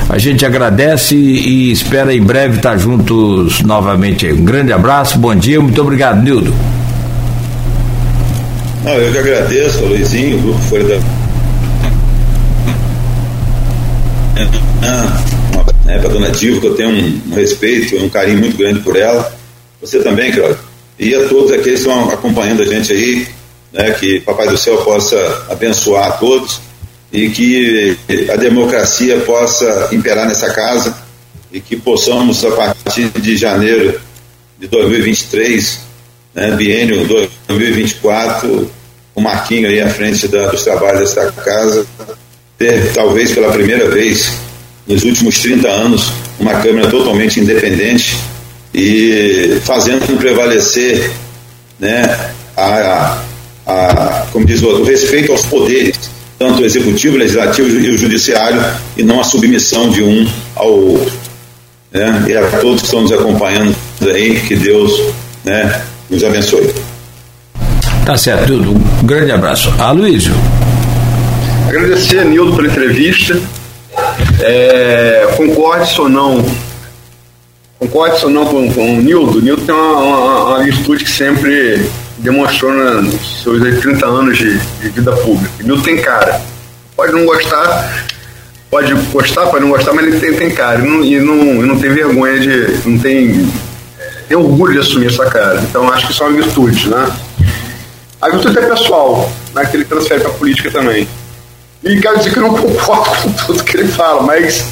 a gente agradece e, espera em breve estar juntos novamente. Um grande abraço, bom dia, muito obrigado, Nildo. Não, eu que agradeço, Luizinho, o Grupo Folha da. Né, para dona Dilva, que eu tenho um, um respeito, um carinho muito grande por ela. Você também, Cláudio. E a todos aqueles que estão acompanhando a gente aí, né, que Papai do Céu possa abençoar a todos e que a democracia possa imperar nessa casa e que possamos, a partir de janeiro de 2023, né, biênio 2024, o Marquinho aí à frente da, dos trabalhos desta casa, ter talvez pela primeira vez nos últimos 30 anos, uma Câmara totalmente independente e fazendo prevalecer né, a, a, a, como diz o outro, o respeito aos poderes, tanto o executivo, o legislativo e o judiciário, e não a submissão de um ao outro. Né? E a todos que estão nos acompanhando aí, que Deus né, nos abençoe. Tá certo. Um grande abraço. Aloysio. Agradecer a Nildo pela entrevista é, concorde ou não, concorde ou não com, com o Nildo, o Nildo tem uma, uma, uma, virtude que sempre demonstrou nos seus 30 anos de, de vida pública. O Nildo tem cara. Pode não gostar, pode gostar, pode não gostar, mas ele tem, tem cara. E não, e não, não tem vergonha de. não tem, tem orgulho de assumir essa cara. Então acho que isso é uma virtude, né? A virtude é pessoal, né, que ele transfere para a política também. E quero dizer que eu não concordo com tudo que ele fala, mas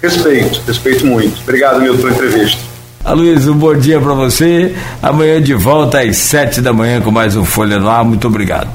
respeito, respeito muito. Obrigado, Milton, pela entrevista. Luiz, um bom dia para você. Amanhã de volta às sete da manhã com mais um Folha no Ar. Muito obrigado.